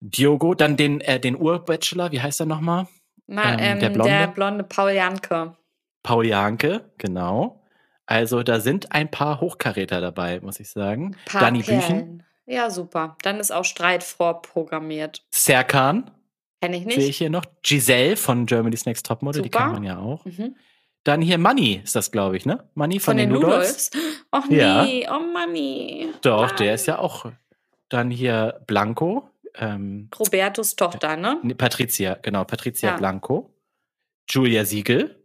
Diogo, dann den, äh, den Urbachelor, wie heißt er nochmal? Ma, ähm, ähm, der, Blonde? der blonde Paul Janke. Paul Janke, genau. Also da sind ein paar Hochkaräter dabei, muss ich sagen. Paar Dani Perlen. Büchen. Ja, super. Dann ist auch Streit vorprogrammiert. Serkan. Kenn ich nicht. Sehe ich hier noch. Giselle von Germany's Next Topmodel, die kennt man ja auch. Mhm. Dann hier Money ist das, glaube ich, ne? Money von, von den, den Noodles. Ach nee, ja. oh Money. Doch, Nein. der ist ja auch. Dann hier Blanco, ähm, Robertos Tochter, ne? Patricia, genau, Patricia ja. Blanco. Julia Siegel.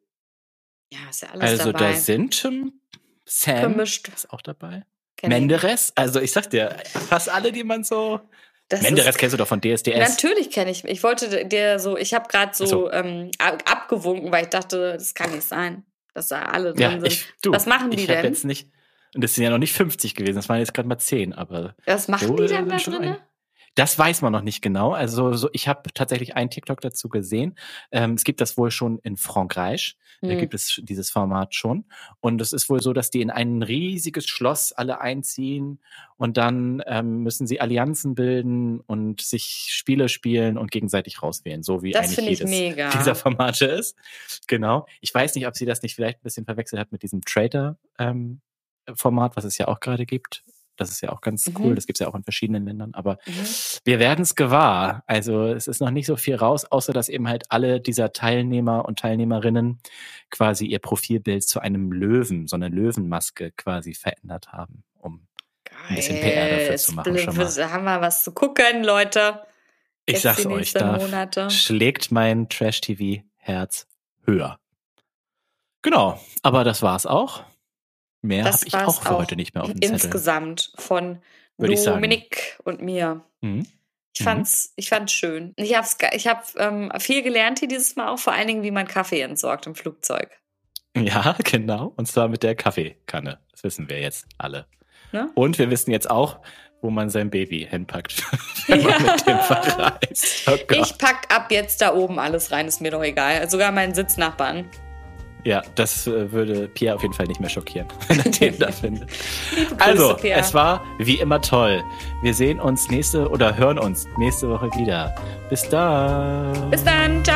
Ja, ist ja alles also dabei. Also da sind ähm, Sam Vermischt. ist auch dabei. Kenn Menderes, also ich sag dir, fast alle, die man so das Menderes kennst du doch von DSDS. Natürlich kenne ich. Ich wollte dir so, ich habe gerade so, so. Ähm, abgewunken, weil ich dachte, das kann nicht sein, dass da alle drin ja, sind. Ich, du, Was machen die ich denn? Jetzt nicht, und das sind ja noch nicht 50 gewesen, das waren jetzt gerade mal 10, aber. Was machen so, die denn da drin? Das weiß man noch nicht genau. Also so, ich habe tatsächlich einen TikTok dazu gesehen. Ähm, es gibt das wohl schon in Frankreich. Mhm. Da gibt es dieses Format schon. Und es ist wohl so, dass die in ein riesiges Schloss alle einziehen und dann ähm, müssen sie Allianzen bilden und sich Spiele spielen und gegenseitig rauswählen, so wie das eigentlich jedes mega. dieser Formate ist. Genau. Ich weiß nicht, ob sie das nicht vielleicht ein bisschen verwechselt hat mit diesem Trader. Ähm, Format, was es ja auch gerade gibt. Das ist ja auch ganz mhm. cool. Das gibt es ja auch in verschiedenen Ländern. Aber mhm. wir werden es gewahr. Also es ist noch nicht so viel raus, außer dass eben halt alle dieser Teilnehmer und Teilnehmerinnen quasi ihr Profilbild zu einem Löwen, so eine Löwenmaske quasi verändert haben, um Geil. ein bisschen PR dafür zu machen. Schon mal. Haben wir was zu gucken, Leute. Ich Jetzt sag's euch, da schlägt mein Trash-TV-Herz höher. Genau, aber das war's auch. Mehr habe ich auch für heute nicht mehr auf dem Zettel. Insgesamt von Würde Dominik und mir. Mhm. Ich mhm. fand's, ich fand's schön. Ich habe ich hab, ähm, viel gelernt hier dieses Mal auch, vor allen Dingen, wie man Kaffee entsorgt im Flugzeug. Ja, genau. Und zwar mit der Kaffeekanne. Das wissen wir jetzt alle. Ne? Und wir wissen jetzt auch, wo man sein Baby hinpackt, wenn ja. man mit dem verreist. Oh ich pack ab jetzt da oben alles rein, ist mir doch egal. Sogar meinen Sitznachbarn. Ja, das äh, würde Pierre auf jeden Fall nicht mehr schockieren, wenn er den da findet. Also, Pierre. es war wie immer toll. Wir sehen uns nächste oder hören uns nächste Woche wieder. Bis dann. Bis dann. Ciao.